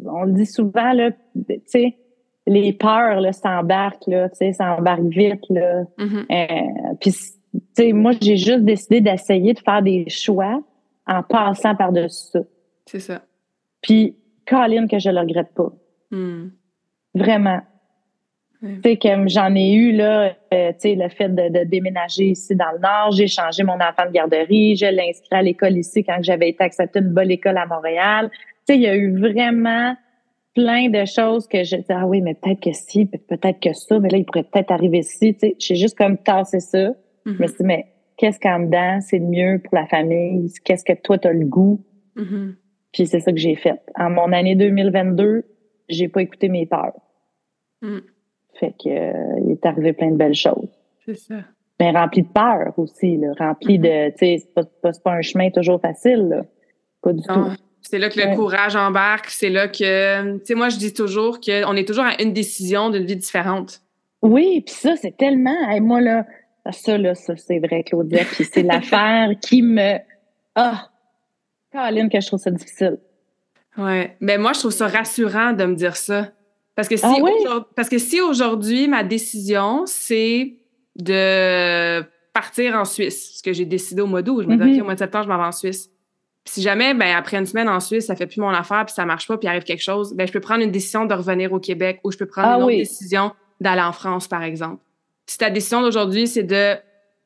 on le dit souvent, là, tu sais, les peurs, là, s'embarquent, là, tu sais, s'embarquent vite, là. Mm-hmm. Euh, puis, tu sais, moi, j'ai juste décidé d'essayer de faire des choix en passant par-dessus ça. C'est ça. Puis, Colin, que je le regrette pas. Mm. Vraiment. Tu sais, comme j'en ai eu, là, euh, tu sais, le fait de, déménager ici dans le Nord, j'ai changé mon enfant de garderie, je l'ai inscrit à l'école ici quand j'avais été acceptée une bonne école à Montréal. Tu sais, il y a eu vraiment plein de choses que je disais, ah oui, mais peut-être que si, peut-être que ça, mais là, il pourrait peut-être arriver ici. Tu sais, j'ai juste comme tassé ça. Je me mm-hmm. suis dit, mais qu'est-ce qu'en dedans, c'est le mieux pour la famille? Qu'est-ce que toi, tu as le goût? Mm-hmm. Puis c'est ça que j'ai fait. En mon année 2022, j'ai pas écouté mes peurs. Fait que euh, il est arrivé plein de belles choses. C'est ça. Mais rempli de peur aussi, là, rempli de, mm-hmm. tu sais, c'est pas, pas, un chemin toujours facile, là. Pas du tout. C'est là que le courage embarque. C'est là que, tu sais, moi, je dis toujours qu'on est toujours à une décision d'une vie différente. Oui, puis ça, c'est tellement, et moi, là, ça, là, ça, c'est vrai, Claudia, puis c'est l'affaire qui me, ah, Caroline, que je trouve ça difficile. Ouais. Mais moi, je trouve ça rassurant de me dire ça. Parce que si, ah parce que si aujourd'hui, ma décision, c'est de partir en Suisse, ce que j'ai décidé au mois d'août, je me disais, mm-hmm. OK, au mois de septembre, je m'en vais en Suisse. si jamais, ben, après une semaine en Suisse, ça fait plus mon affaire, puis ça marche pas, puis arrive quelque chose, ben, je peux prendre une décision de revenir au Québec ou je peux prendre Ah une autre décision d'aller en France, par exemple. Si ta décision d'aujourd'hui, c'est de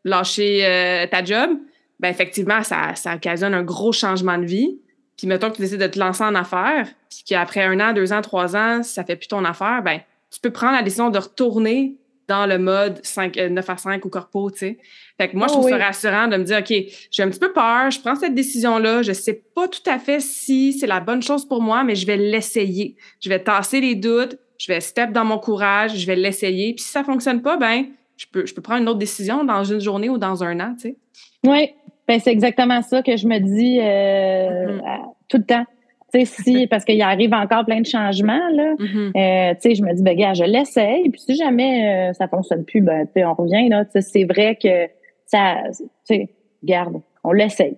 lâcher euh, ta job, ben, effectivement, ça, ça occasionne un gros changement de vie. Puis mettons que tu décides de te lancer en affaires, puis qu'après un an, deux ans, trois ans, si ça fait plus ton affaire, ben, tu peux prendre la décision de retourner dans le mode 5, euh, 9 à 5 ou corpo, tu sais. Fait que moi, je Oh trouve ça oui. rassurant de me dire, OK, j'ai un petit peu peur, je prends cette décision-là, je sais pas tout à fait si c'est la bonne chose pour moi, mais je vais l'essayer. Je vais tasser les doutes, je vais step dans mon courage, je vais l'essayer. Puis si ça fonctionne pas, ben, je peux, je peux prendre une autre décision dans une journée ou dans un an, tu sais. Oui, ben, c'est exactement ça que je me dis euh, Mhm. à- tout le temps. Tu sais, si, parce qu'il arrive encore plein de changements, là. Euh, tu sais, je me dis, ben, gars, je l'essaye. Puis si jamais euh, ça fonctionne plus, ben, on revient, là. C'est vrai que ça, tu sais, garde, on l'essaye.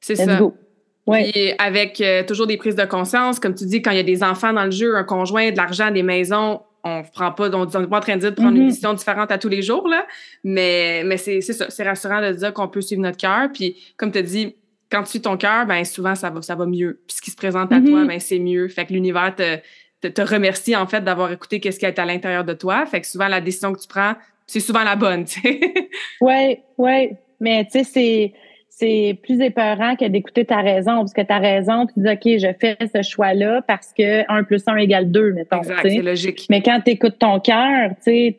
C'est ça. go. Oui. Puis avec euh, toujours des prises de conscience, comme tu dis, quand il y a des enfants dans le jeu, un conjoint, de l'argent, des maisons, on prend pas, on n'est pas en train de dire de prendre une Mhm. décision différente à tous les jours, là. Mais, mais c'est c'est ça, c'est rassurant de dire qu'on peut suivre notre cœur. Puis comme tu as dit, quand tu suis ton cœur, ben souvent ça va, ça va mieux. Puis ce qui se présente à Mhm. toi, ben c'est mieux. Fait que l'univers te, te, te remercie en fait d'avoir écouté qu'est-ce qui est à l'intérieur de toi. Fait que souvent la décision que tu prends, c'est souvent la bonne, tu sais. Oui, oui. Mais tu sais, c'est c'est plus épeurant que d'écouter ta raison. Parce que ta raison, tu dis OK, je fais ce choix-là parce que 1 plus 1 égale 2, mettons. exact, c'est logique. Mais quand tu écoutes ton cœur, tu sais,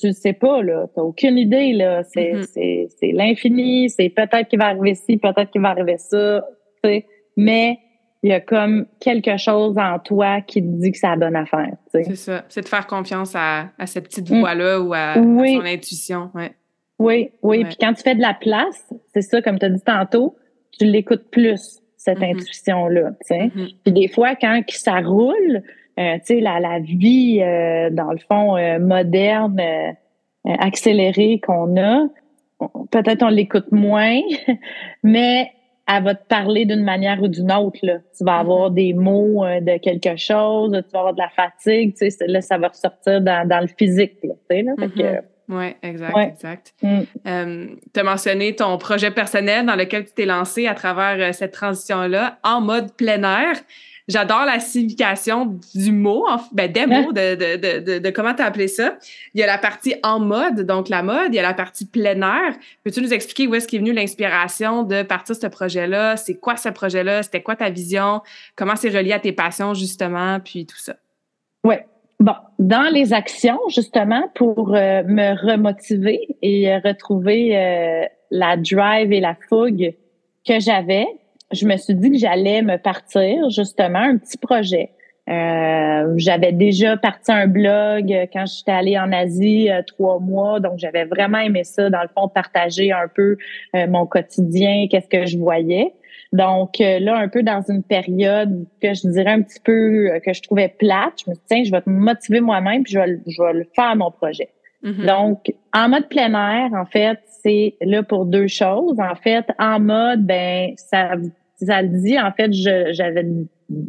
tu, sais pas, là. T'as aucune idée, là. C'est, Mhm. c'est, c'est l'infini, c'est peut-être qu'il va arriver ci, peut-être qu'il va arriver ça, tu sais. Mais il y a comme quelque chose en toi qui te dit que c'est la bonne affaire. C'est ça. C'est de faire confiance à, à cette petite Mm. voix-là ou à, à Oui. son intuition. Ouais. Oui, oui. Ouais. Puis quand tu fais de la place, c'est ça, comme tu as dit tantôt, tu l'écoutes plus, cette Mhm. intuition-là, tu sais. Mhm. Puis des fois, quand ça roule, euh, tu sais, la, la vie, euh, dans le fond, euh, moderne, euh, accélérée qu'on a, peut-être on l'écoute moins, mais elle va te parler d'une manière ou d'une autre. Là. Tu vas avoir des mots euh, de quelque chose, tu vas avoir de la fatigue, tu sais, là, ça va ressortir dans, dans le physique. Là, tu sais, là. Fait que, Oui, exact, Ouais. exact. mm. Euh, tu as mentionné ton projet personnel dans lequel tu t'es lancé à travers euh, cette transition-là en mode plein air. J'adore la signification du mot, ben, des mots, de, de, de, de, de comment tu as appelé ça. Il y a la partie en mode, donc la mode, il y a la partie plein air. Peux-tu nous expliquer où est-ce qu'est venue l'inspiration de partir ce projet-là? C'est quoi ce projet-là? C'était quoi ta vision? Comment c'est relié à tes passions, justement, puis tout ça? Ouais. Bon, dans les actions, justement, pour euh, me remotiver et euh, retrouver euh, la drive et la fougue que j'avais, je me suis dit que j'allais me partir, justement, un petit projet. Euh, j'avais déjà parti un blog euh, quand j'étais allée en Asie trois mois, donc j'avais vraiment aimé ça, dans le fond, partager un peu mon quotidien, qu'est-ce que je voyais. Donc euh, là, un peu dans une période que je dirais un petit peu euh, que je trouvais plate, je me suis dit, tiens, je vais me motiver moi-même, puis je vais, le- je vais le faire mon projet. Mhm. Donc, en mode plein air, en fait, c'est là pour deux choses. En fait, en mode, ben, ça, ça le dit, en fait, je- j'avais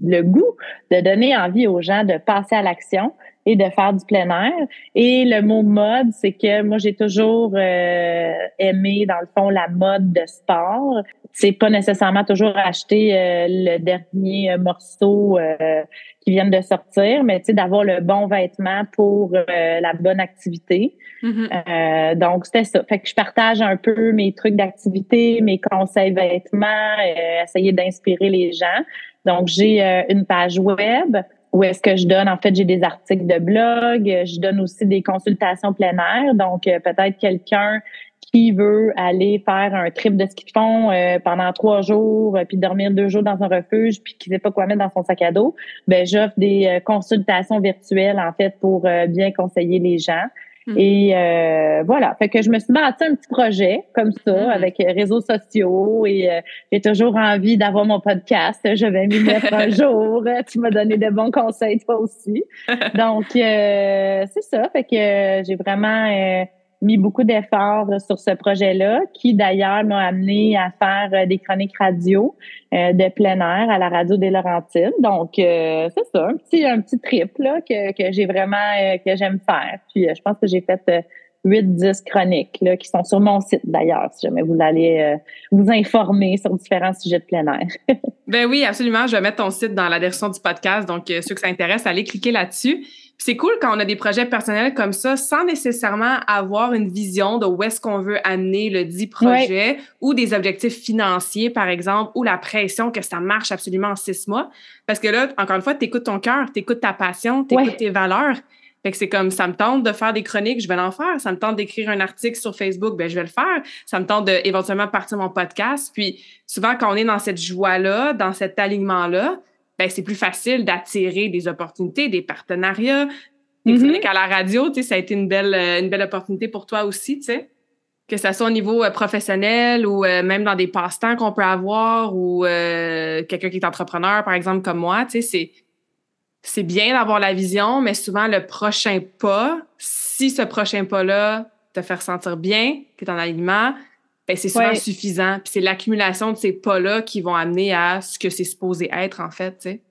le goût de donner envie aux gens de passer à l'action et de faire du plein air. Et le mot mode, c'est que moi, j'ai toujours euh, aimé, dans le fond, la mode de sport. C'est pas nécessairement toujours acheter euh, le dernier euh, morceau euh, qui viennent de sortir, mais tu sais, d'avoir le bon vêtement pour euh, la bonne activité. Euh, donc, c'était ça. Fait que je partage un peu mes trucs d'activité, mes conseils vêtements, essayer d'inspirer les gens. Donc, j'ai euh, une page web où est-ce que je donne, en fait, j'ai des articles de blog, je donne aussi des consultations plein. Donc, euh, peut-être quelqu'un qui veut aller faire un trip de ski de fond euh, pendant trois jours, euh, puis dormir deux jours dans un refuge, puis qui sait pas quoi mettre dans son sac à dos, ben j'offre des consultations virtuelles en fait pour bien conseiller les gens. Mhm. Et euh, voilà, fait que je me suis bâti un petit projet comme ça Mhm. avec euh, réseaux sociaux et euh, j'ai toujours envie d'avoir mon podcast. Je vais m'y mettre un jour. Tu m'as donné de bons conseils toi aussi. Donc euh, c'est ça, fait que euh, j'ai vraiment euh, mis beaucoup d'efforts sur ce projet-là, qui d'ailleurs m'a amené à faire euh, des chroniques radio euh, de plein air à la radio des Laurentides. Donc euh, c'est ça, un petit un petit trip là que, que j'ai vraiment que j'aime faire. Puis je pense que j'ai fait euh, 8-10 chroniques là, qui sont sur mon site d'ailleurs, si jamais vous allez vous informer sur différents sujets de plein air. ben oui, absolument. Je vais mettre ton site dans la description du podcast. Donc, ceux que ça intéresse, allez cliquer là-dessus. C'est cool quand on a des projets personnels comme ça, sans nécessairement avoir une vision de où est-ce qu'on veut amener le dit projet ou des objectifs financiers, par exemple, ou la pression que ça marche absolument en six mois. Parce que là, encore une fois, tu écoutes ton cœur, tu écoutes ta passion, tu écoutes tes valeurs. Fait que c'est comme ça me tente de faire des chroniques, je vais l'en faire. Ça me tente d'écrire un article sur Facebook, ben je vais le faire. Ça me tente d'éventuellement éventuellement partir mon podcast. Puis souvent quand on est dans cette joie-là, dans cet alignement-là, ben c'est plus facile d'attirer des opportunités, des partenariats, mm-hmm. chroniques à la radio. Tu sais, ça a été une belle une belle opportunité pour toi aussi, tu sais. Que ça soit au niveau euh, professionnel ou euh, même dans des passe-temps qu'on peut avoir ou euh, quelqu'un qui est entrepreneur, par exemple, comme moi, tu sais, c'est c'est bien d'avoir la vision, mais souvent le prochain pas, si ce prochain pas-là te fait sentir bien, que tu en alignement, ben c'est souvent suffisant. Puis c'est l'accumulation de ces pas-là qui vont amener à ce que c'est supposé être, en fait, tu sais.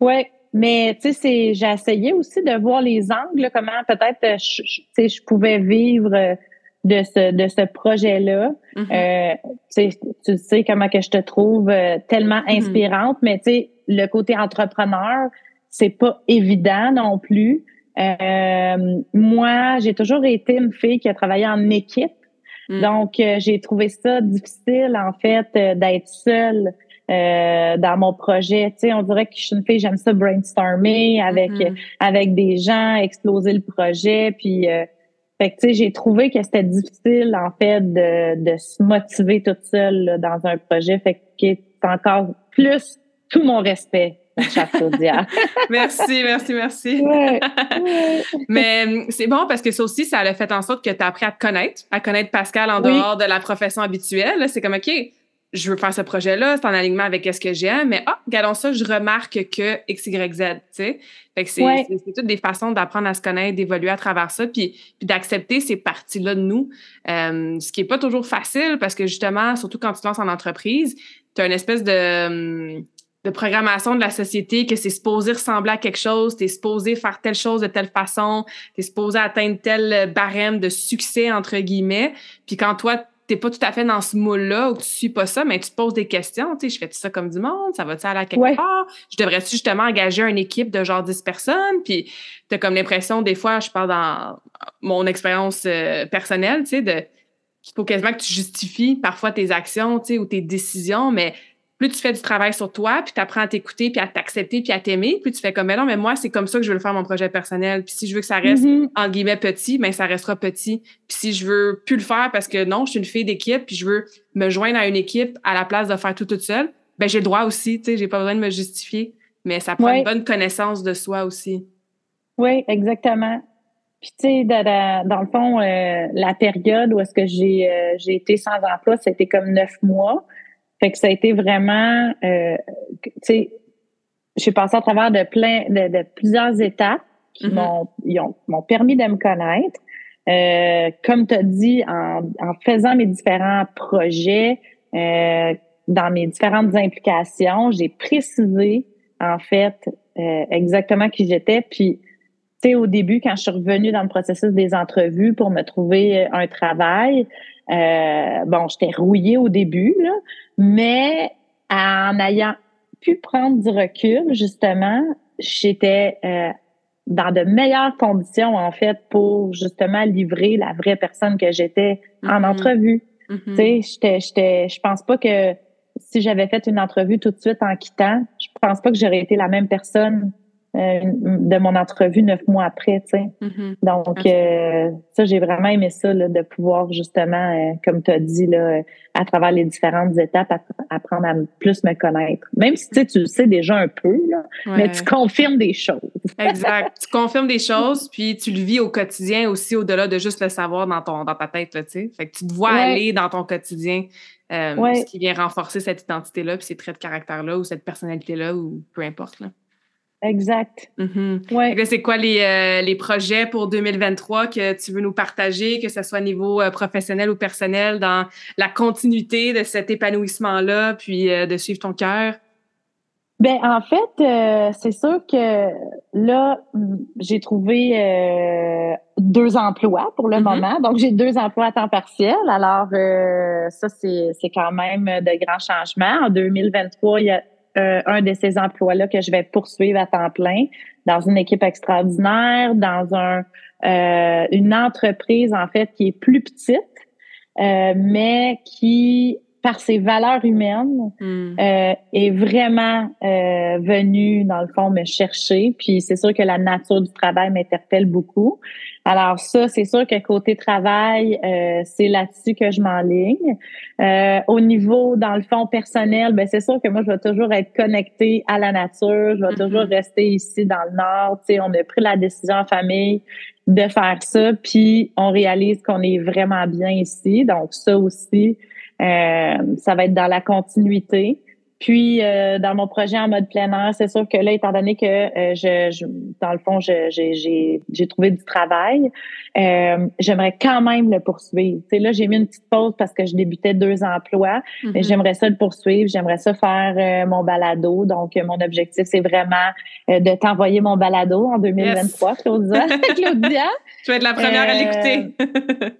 Oui, mais tu sais, j'ai essayé aussi de voir les angles, comment peut-être euh, je, je pouvais vivre euh, de ce, de ce projet-là. Mm-hmm. euh, tu sais comment que je te trouve tellement mm-hmm. inspirante, mais tu sais, le côté entrepreneur, c'est pas évident non plus. Euh, moi, j'ai toujours été une fille qui a travaillé en équipe. Mm. Donc, euh, j'ai trouvé ça difficile, en fait, euh, d'être seule dans mon projet. Tu sais, on dirait que je suis une fille, j'aime ça brainstormer avec mm-hmm. avec des gens, exploser le projet. Puis, fait que, tu sais, j'ai trouvé que c'était difficile, en fait, de, de se motiver toute seule dans un projet. Fait que c'est encore plus tout mon respect merci, merci, merci. Mais hum, c'est bon parce que ça aussi, ça a fait en sorte que tu as appris à te connaître, à connaître Pascal en dehors de la profession habituelle. C'est comme, OK, je veux faire ce projet-là, c'est en alignement avec ce que j'aime, mais ah, regardons ça, je remarque que X, Y, Z, tu sais. Fait que c'est toutes des façons d'apprendre à se connaître, d'évoluer à travers ça, puis, puis d'accepter ces parties-là de nous. Euh, ce qui est pas toujours facile parce que justement, surtout quand tu te lances en entreprise, tu as une espèce de hum, de programmation de la société que c'est supposé ressembler à quelque chose, tu es supposé faire telle chose de telle façon, tu es supposé atteindre tel barème de succès entre guillemets. Puis quand toi t'es pas tout à fait dans ce moule-là ou que tu suis pas ça, mais tu te poses des questions, tu sais, je fais ça comme du monde, ça va-tu aller à quelque part? Je devrais-tu justement engager une équipe de genre 10 personnes? Puis t'as comme l'impression, des fois, je parle dans mon expérience euh, personnelle, tu sais, de qu'il faut quasiment que tu justifies parfois tes actions, tu sais, ou tes décisions, mais plus tu fais du travail sur toi, puis tu apprends à t'écouter, puis à t'accepter, puis à t'aimer, puis tu fais comme, mais non, mais moi, c'est comme ça que je veux le faire mon projet personnel. Puis si je veux que ça reste, en guillemets, petit, mais ben, ça restera petit. Puis si je veux plus le faire parce que non, je suis une fille d'équipe, puis je veux me joindre à une équipe à la place de faire tout toute seule, ben j'ai le droit aussi, tu sais, j'ai pas besoin de me justifier. Mais ça prend une bonne connaissance de soi aussi. Oui, exactement. Puis tu sais, dans, le fond, euh, la période où est-ce que j'ai euh, j'ai été sans emploi, c'était comme neuf mois. Fait que ça a été vraiment, euh, tu sais, j'ai passé à travers de plein, de, plusieurs étapes qui mm-hmm. m'ont, m'ont permis de me connaître. Euh, comme tu as dit, en, en, faisant mes différents projets, euh, dans mes différentes implications, j'ai précisé en fait euh, exactement qui j'étais. Puis, tu sais, au début, quand je suis revenue dans le processus des entrevues pour me trouver un travail, euh, bon, j'étais rouillée au début, là, mais en ayant pu prendre du recul, justement, j'étais euh, dans de meilleures conditions, en fait, pour justement livrer la vraie personne que j'étais en mm-hmm. entrevue. Tu sais, j'étais, je pense pas que si j'avais fait une entrevue tout de suite en quittant, je pense pas que j'aurais été la même personne de mon entrevue neuf mois après, tu sais. Mm-hmm. Donc, euh, ça, j'ai vraiment aimé ça, là, de pouvoir justement, euh, comme tu as dit, là, à travers les différentes étapes, apprendre à plus me connaître. Même si tu sais, tu le sais déjà un peu, là, mais tu confirmes des choses. exact. Tu confirmes des choses, puis tu le vis au quotidien aussi, au-delà de juste le savoir dans, ton, dans ta tête, tu sais. Fait que tu te vois aller dans ton quotidien. Ce qui vient renforcer cette identité-là, puis ces traits de caractère-là, ou cette personnalité-là, ou peu importe. Là. Exact. Mm-hmm. C'est quoi les, euh, les, projets pour 2023 que tu veux nous partager, que ce soit au niveau euh, professionnel ou personnel, dans la continuité de cet épanouissement-là, puis euh, de suivre ton cœur? Ben en fait, euh, c'est sûr que là, j'ai trouvé euh, deux emplois pour le mm-hmm. moment. Donc, j'ai deux emplois à temps partiel. Alors, euh, ça, c'est, c'est quand même de grands changements. En 2023, il y a un de ces emplois-là que je vais poursuivre à temps plein dans une équipe extraordinaire, dans un une entreprise, en fait, qui est plus petite, mais qui par ses valeurs humaines, hmm. euh, est vraiment euh, venu, dans le fond, me chercher. Puis c'est sûr que la nature du travail m'interpelle beaucoup. Alors ça, c'est sûr que côté travail, euh, c'est là-dessus que je m'enligne. Euh, au niveau, dans le fond, personnel, ben c'est sûr que moi, je vais toujours être connectée à la nature. Je vais mm-hmm. toujours rester ici dans le Nord. Tu sais, on a pris la décision en famille de faire ça, puis on réalise qu'on est vraiment bien ici. Donc ça aussi, euh, ça va être dans la continuité. Puis, euh, dans mon projet en mode plein air, c'est sûr que là, étant donné que euh, je, dans le fond, j'ai trouvé du travail, j'aimerais quand même le poursuivre. Tu sais, là, j'ai mis une petite pause parce que je débutais deux emplois, mais mm-hmm. j'aimerais ça le poursuivre. J'aimerais ça faire mon balado. Donc, mon objectif, c'est vraiment de t'envoyer mon balado en 2023, Claudia. Claudia. Je vais être la première à l'écouter.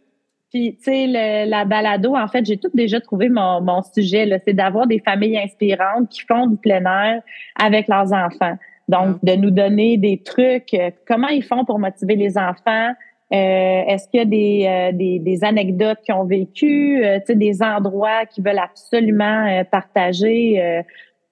Puis, tu sais, la balado, en fait, j'ai tout déjà trouvé mon, mon sujet. C'est d'avoir des familles inspirantes qui font du plein air avec leurs enfants. Donc, de nous donner des trucs, euh, comment ils font pour motiver les enfants. Euh, Est-ce qu'il y a des, euh, des, des, anecdotes qu'ils ont vécues, euh, tu sais, des endroits qu'ils veulent absolument partager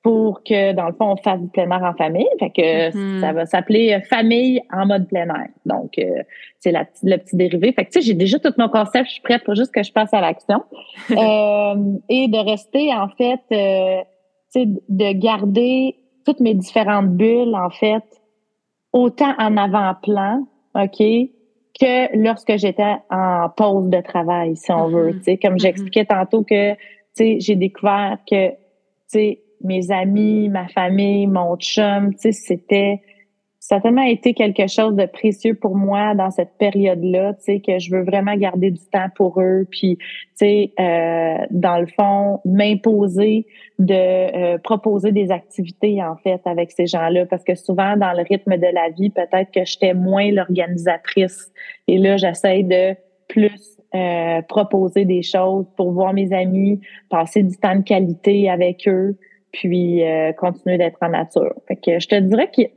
pour que, dans le fond, on fasse du plein air en famille. Fait que mm-hmm. ça va s'appeler euh, famille en mode plein air. Donc, euh, c'est la, le petit dérivé. Fait que, tu sais, j'ai déjà tout mon concept. Je suis prête pour juste que je passe à l'action. euh, et de rester, en fait, euh, tu sais, de garder toutes mes différentes bulles, en fait, autant en avant-plan, OK, que lorsque j'étais en pause de travail, si on veut. Mm-hmm. Tu sais, comme mm-hmm. j'expliquais tantôt que, tu sais, j'ai découvert que, tu sais, mes amis, ma famille, mon chum, tu sais, c'était ça a tellement été quelque chose de précieux pour moi dans cette période-là, tu sais, que je veux vraiment garder du temps pour eux, puis, tu sais, euh, dans le fond, m'imposer de euh, proposer des activités, en fait, avec ces gens-là, parce que souvent, dans le rythme de la vie, peut-être que j'étais moins l'organisatrice. Et là, j'essaie de plus euh, proposer des choses pour voir mes amis, passer du temps de qualité avec eux, puis euh, continuer d'être en nature. Fait que je te dirais qu'il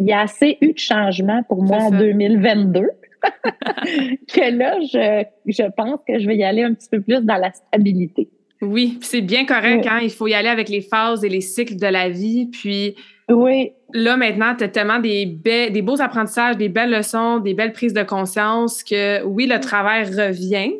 y a assez eu de changements pour moi en 2022 que là, je, je pense que je vais y aller un petit peu plus dans la stabilité. Oui, c'est bien correct. Hein? Il faut y aller avec les phases et les cycles de la vie. Puis oui. là, maintenant, tu as tellement des, des beaux apprentissages, des belles leçons, des belles prises de conscience que oui, le travail revient.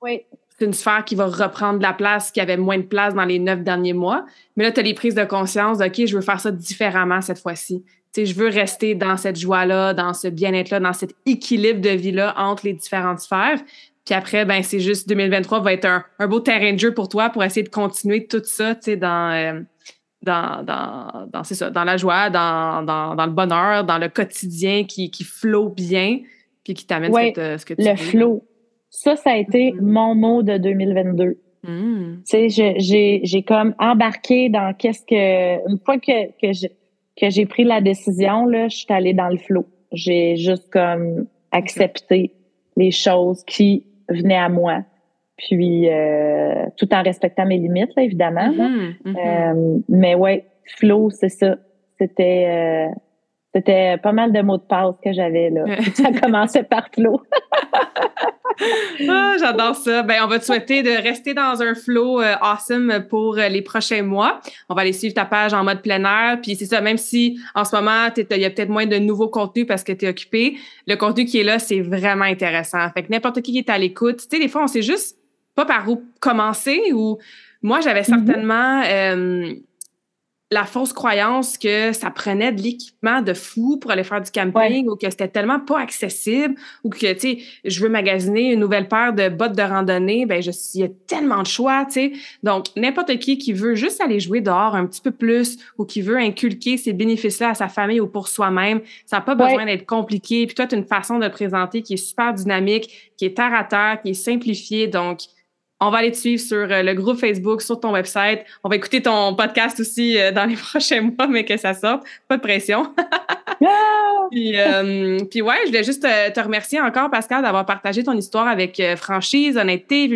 Oui une sphère qui va reprendre la place qui avait moins de place dans les neuf derniers mois. Mais là, tu as les prises de conscience OK, je veux faire ça différemment cette fois-ci. Tu je veux rester dans cette joie-là, dans ce bien-être-là, dans cet équilibre de vie-là entre les différentes sphères. Puis après, ben c'est juste 2023 va être un, beau terrain de jeu pour toi pour essayer de continuer tout ça, tu sais, dans, euh, dans, dans, ça, dans la joie, dans, dans, dans, le bonheur, dans le quotidien qui, qui flot bien, puis qui t'amène euh, ce que tu Le flow. Ça, ça a été mm-hmm. mon mot de 2022. Mm. Tu sais, j'ai comme embarqué dans qu'est-ce que une fois que que j'ai pris la décision là, je suis allée dans le flot. J'ai juste comme accepté les choses qui venaient à moi. Puis euh, tout en respectant mes limites là, évidemment. Mm-hmm, mm-hmm. Euh, mais ouais, flow, c'est ça. C'était euh, c'était pas mal de mots de passe que j'avais là. ça commençait par flow. ah, J'adore ça. Ben, on va te souhaiter de rester dans un flow euh, awesome pour euh, les prochains mois. On va aller suivre ta page en mode plein air. Puis c'est ça, même si en ce moment, il y a peut-être moins de nouveaux contenus parce que tu es occupé, le contenu qui est là, c'est vraiment intéressant. Fait que n'importe qui qui est à l'écoute, tu sais, des fois, on sait juste pas par où commencer ou moi, j'avais mm-hmm. certainement... Euh, la fausse croyance que ça prenait de l'équipement de fou pour aller faire du camping ou que c'était tellement pas accessible ou que, tu sais, je veux magasiner une nouvelle paire de bottes de randonnée, ben je, il y a tellement de choix, tu sais. Donc, n'importe qui qui veut juste aller jouer dehors un petit peu plus ou qui veut inculquer ces bénéfices-là à sa famille ou pour soi-même, ça n'a pas besoin d'être compliqué. Puis toi, tu as une façon de présenter qui est super dynamique, qui est terre à terre, qui est simplifiée. Donc, On va aller te suivre sur euh, le groupe Facebook, sur ton website. On va écouter ton podcast aussi euh, dans les prochains mois, mais que ça sorte. Pas de pression. Puis, euh, puis, ouais, je voulais juste te, remercier encore, Pascal, d'avoir partagé ton histoire avec franchise, honnêteté,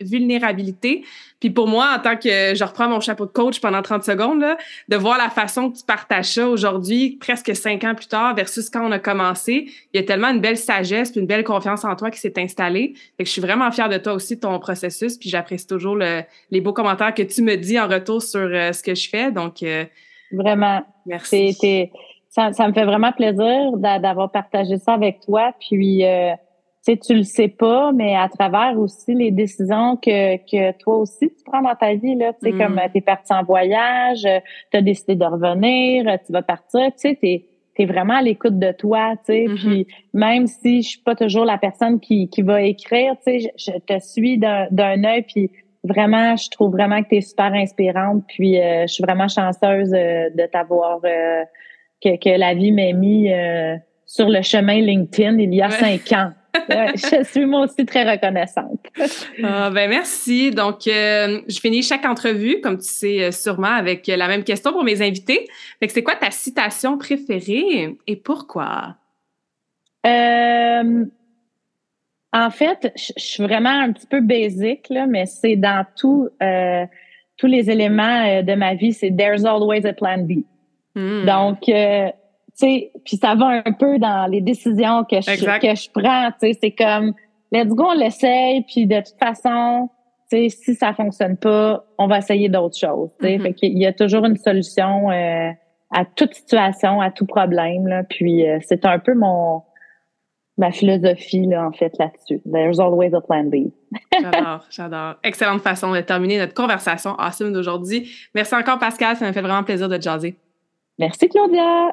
vulnérabilité. Puis pour moi, en tant que je reprends mon chapeau de coach pendant 30 secondes, là, de voir la façon que tu partages ça aujourd'hui, presque cinq ans plus tard, versus quand on a commencé, il y a tellement une belle sagesse, puis une belle confiance en toi qui s'est installée. Fait que je suis vraiment fière de toi aussi, de ton processus, puis j'apprécie toujours les beaux commentaires que tu me dis en retour sur euh, ce que je fais. Donc, euh, vraiment. Merci. ça, ça, me fait vraiment plaisir d'avoir partagé ça avec toi. Puis, euh, sais, tu le sais pas, mais à travers aussi les décisions que, que toi aussi tu prends dans ta vie, là, tu sais, mm. comme tu es parti en voyage, tu as décidé de revenir, tu vas partir, tu sais, t'es es vraiment à l'écoute de toi, tu sais, mm-hmm. puis même si je suis pas toujours la personne qui, qui va écrire, tu sais, je, te suis d'un œil, puis vraiment, je trouve vraiment que tu es super inspirante, puis euh, je suis vraiment chanceuse euh, de t'avoir, euh, que, que la vie m'ait mis sur le chemin LinkedIn il y a cinq ans je suis moi aussi très reconnaissante. Ah, ben merci. Donc, euh, je finis chaque entrevue, comme tu sais euh, sûrement, avec la même question pour mes invités. Fait que c'est quoi ta citation préférée et pourquoi? Euh, en fait, je suis vraiment un petit peu basique, là, mais c'est dans tout, tous les éléments de ma vie, c'est There's always a plan B. Hmm. Donc, sais, puis ça va un peu dans les décisions que je, que je prends, tu sais, c'est comme, let's go, on l'essaye, puis de toute façon, tu sais, si ça fonctionne pas, on va essayer d'autres choses, tu sais. Mm-hmm. Fait qu'il y a toujours une solution euh, à toute situation, à tout problème, là, puis euh, c'est un peu mon ma philosophie, là, en fait, là-dessus. There's always a plan B. j'adore, j'adore. Excellente façon de terminer notre conversation awesome d'aujourd'hui. Merci encore, Pascal. Ça m'a fait vraiment plaisir de te jaser. Merci, Claudia.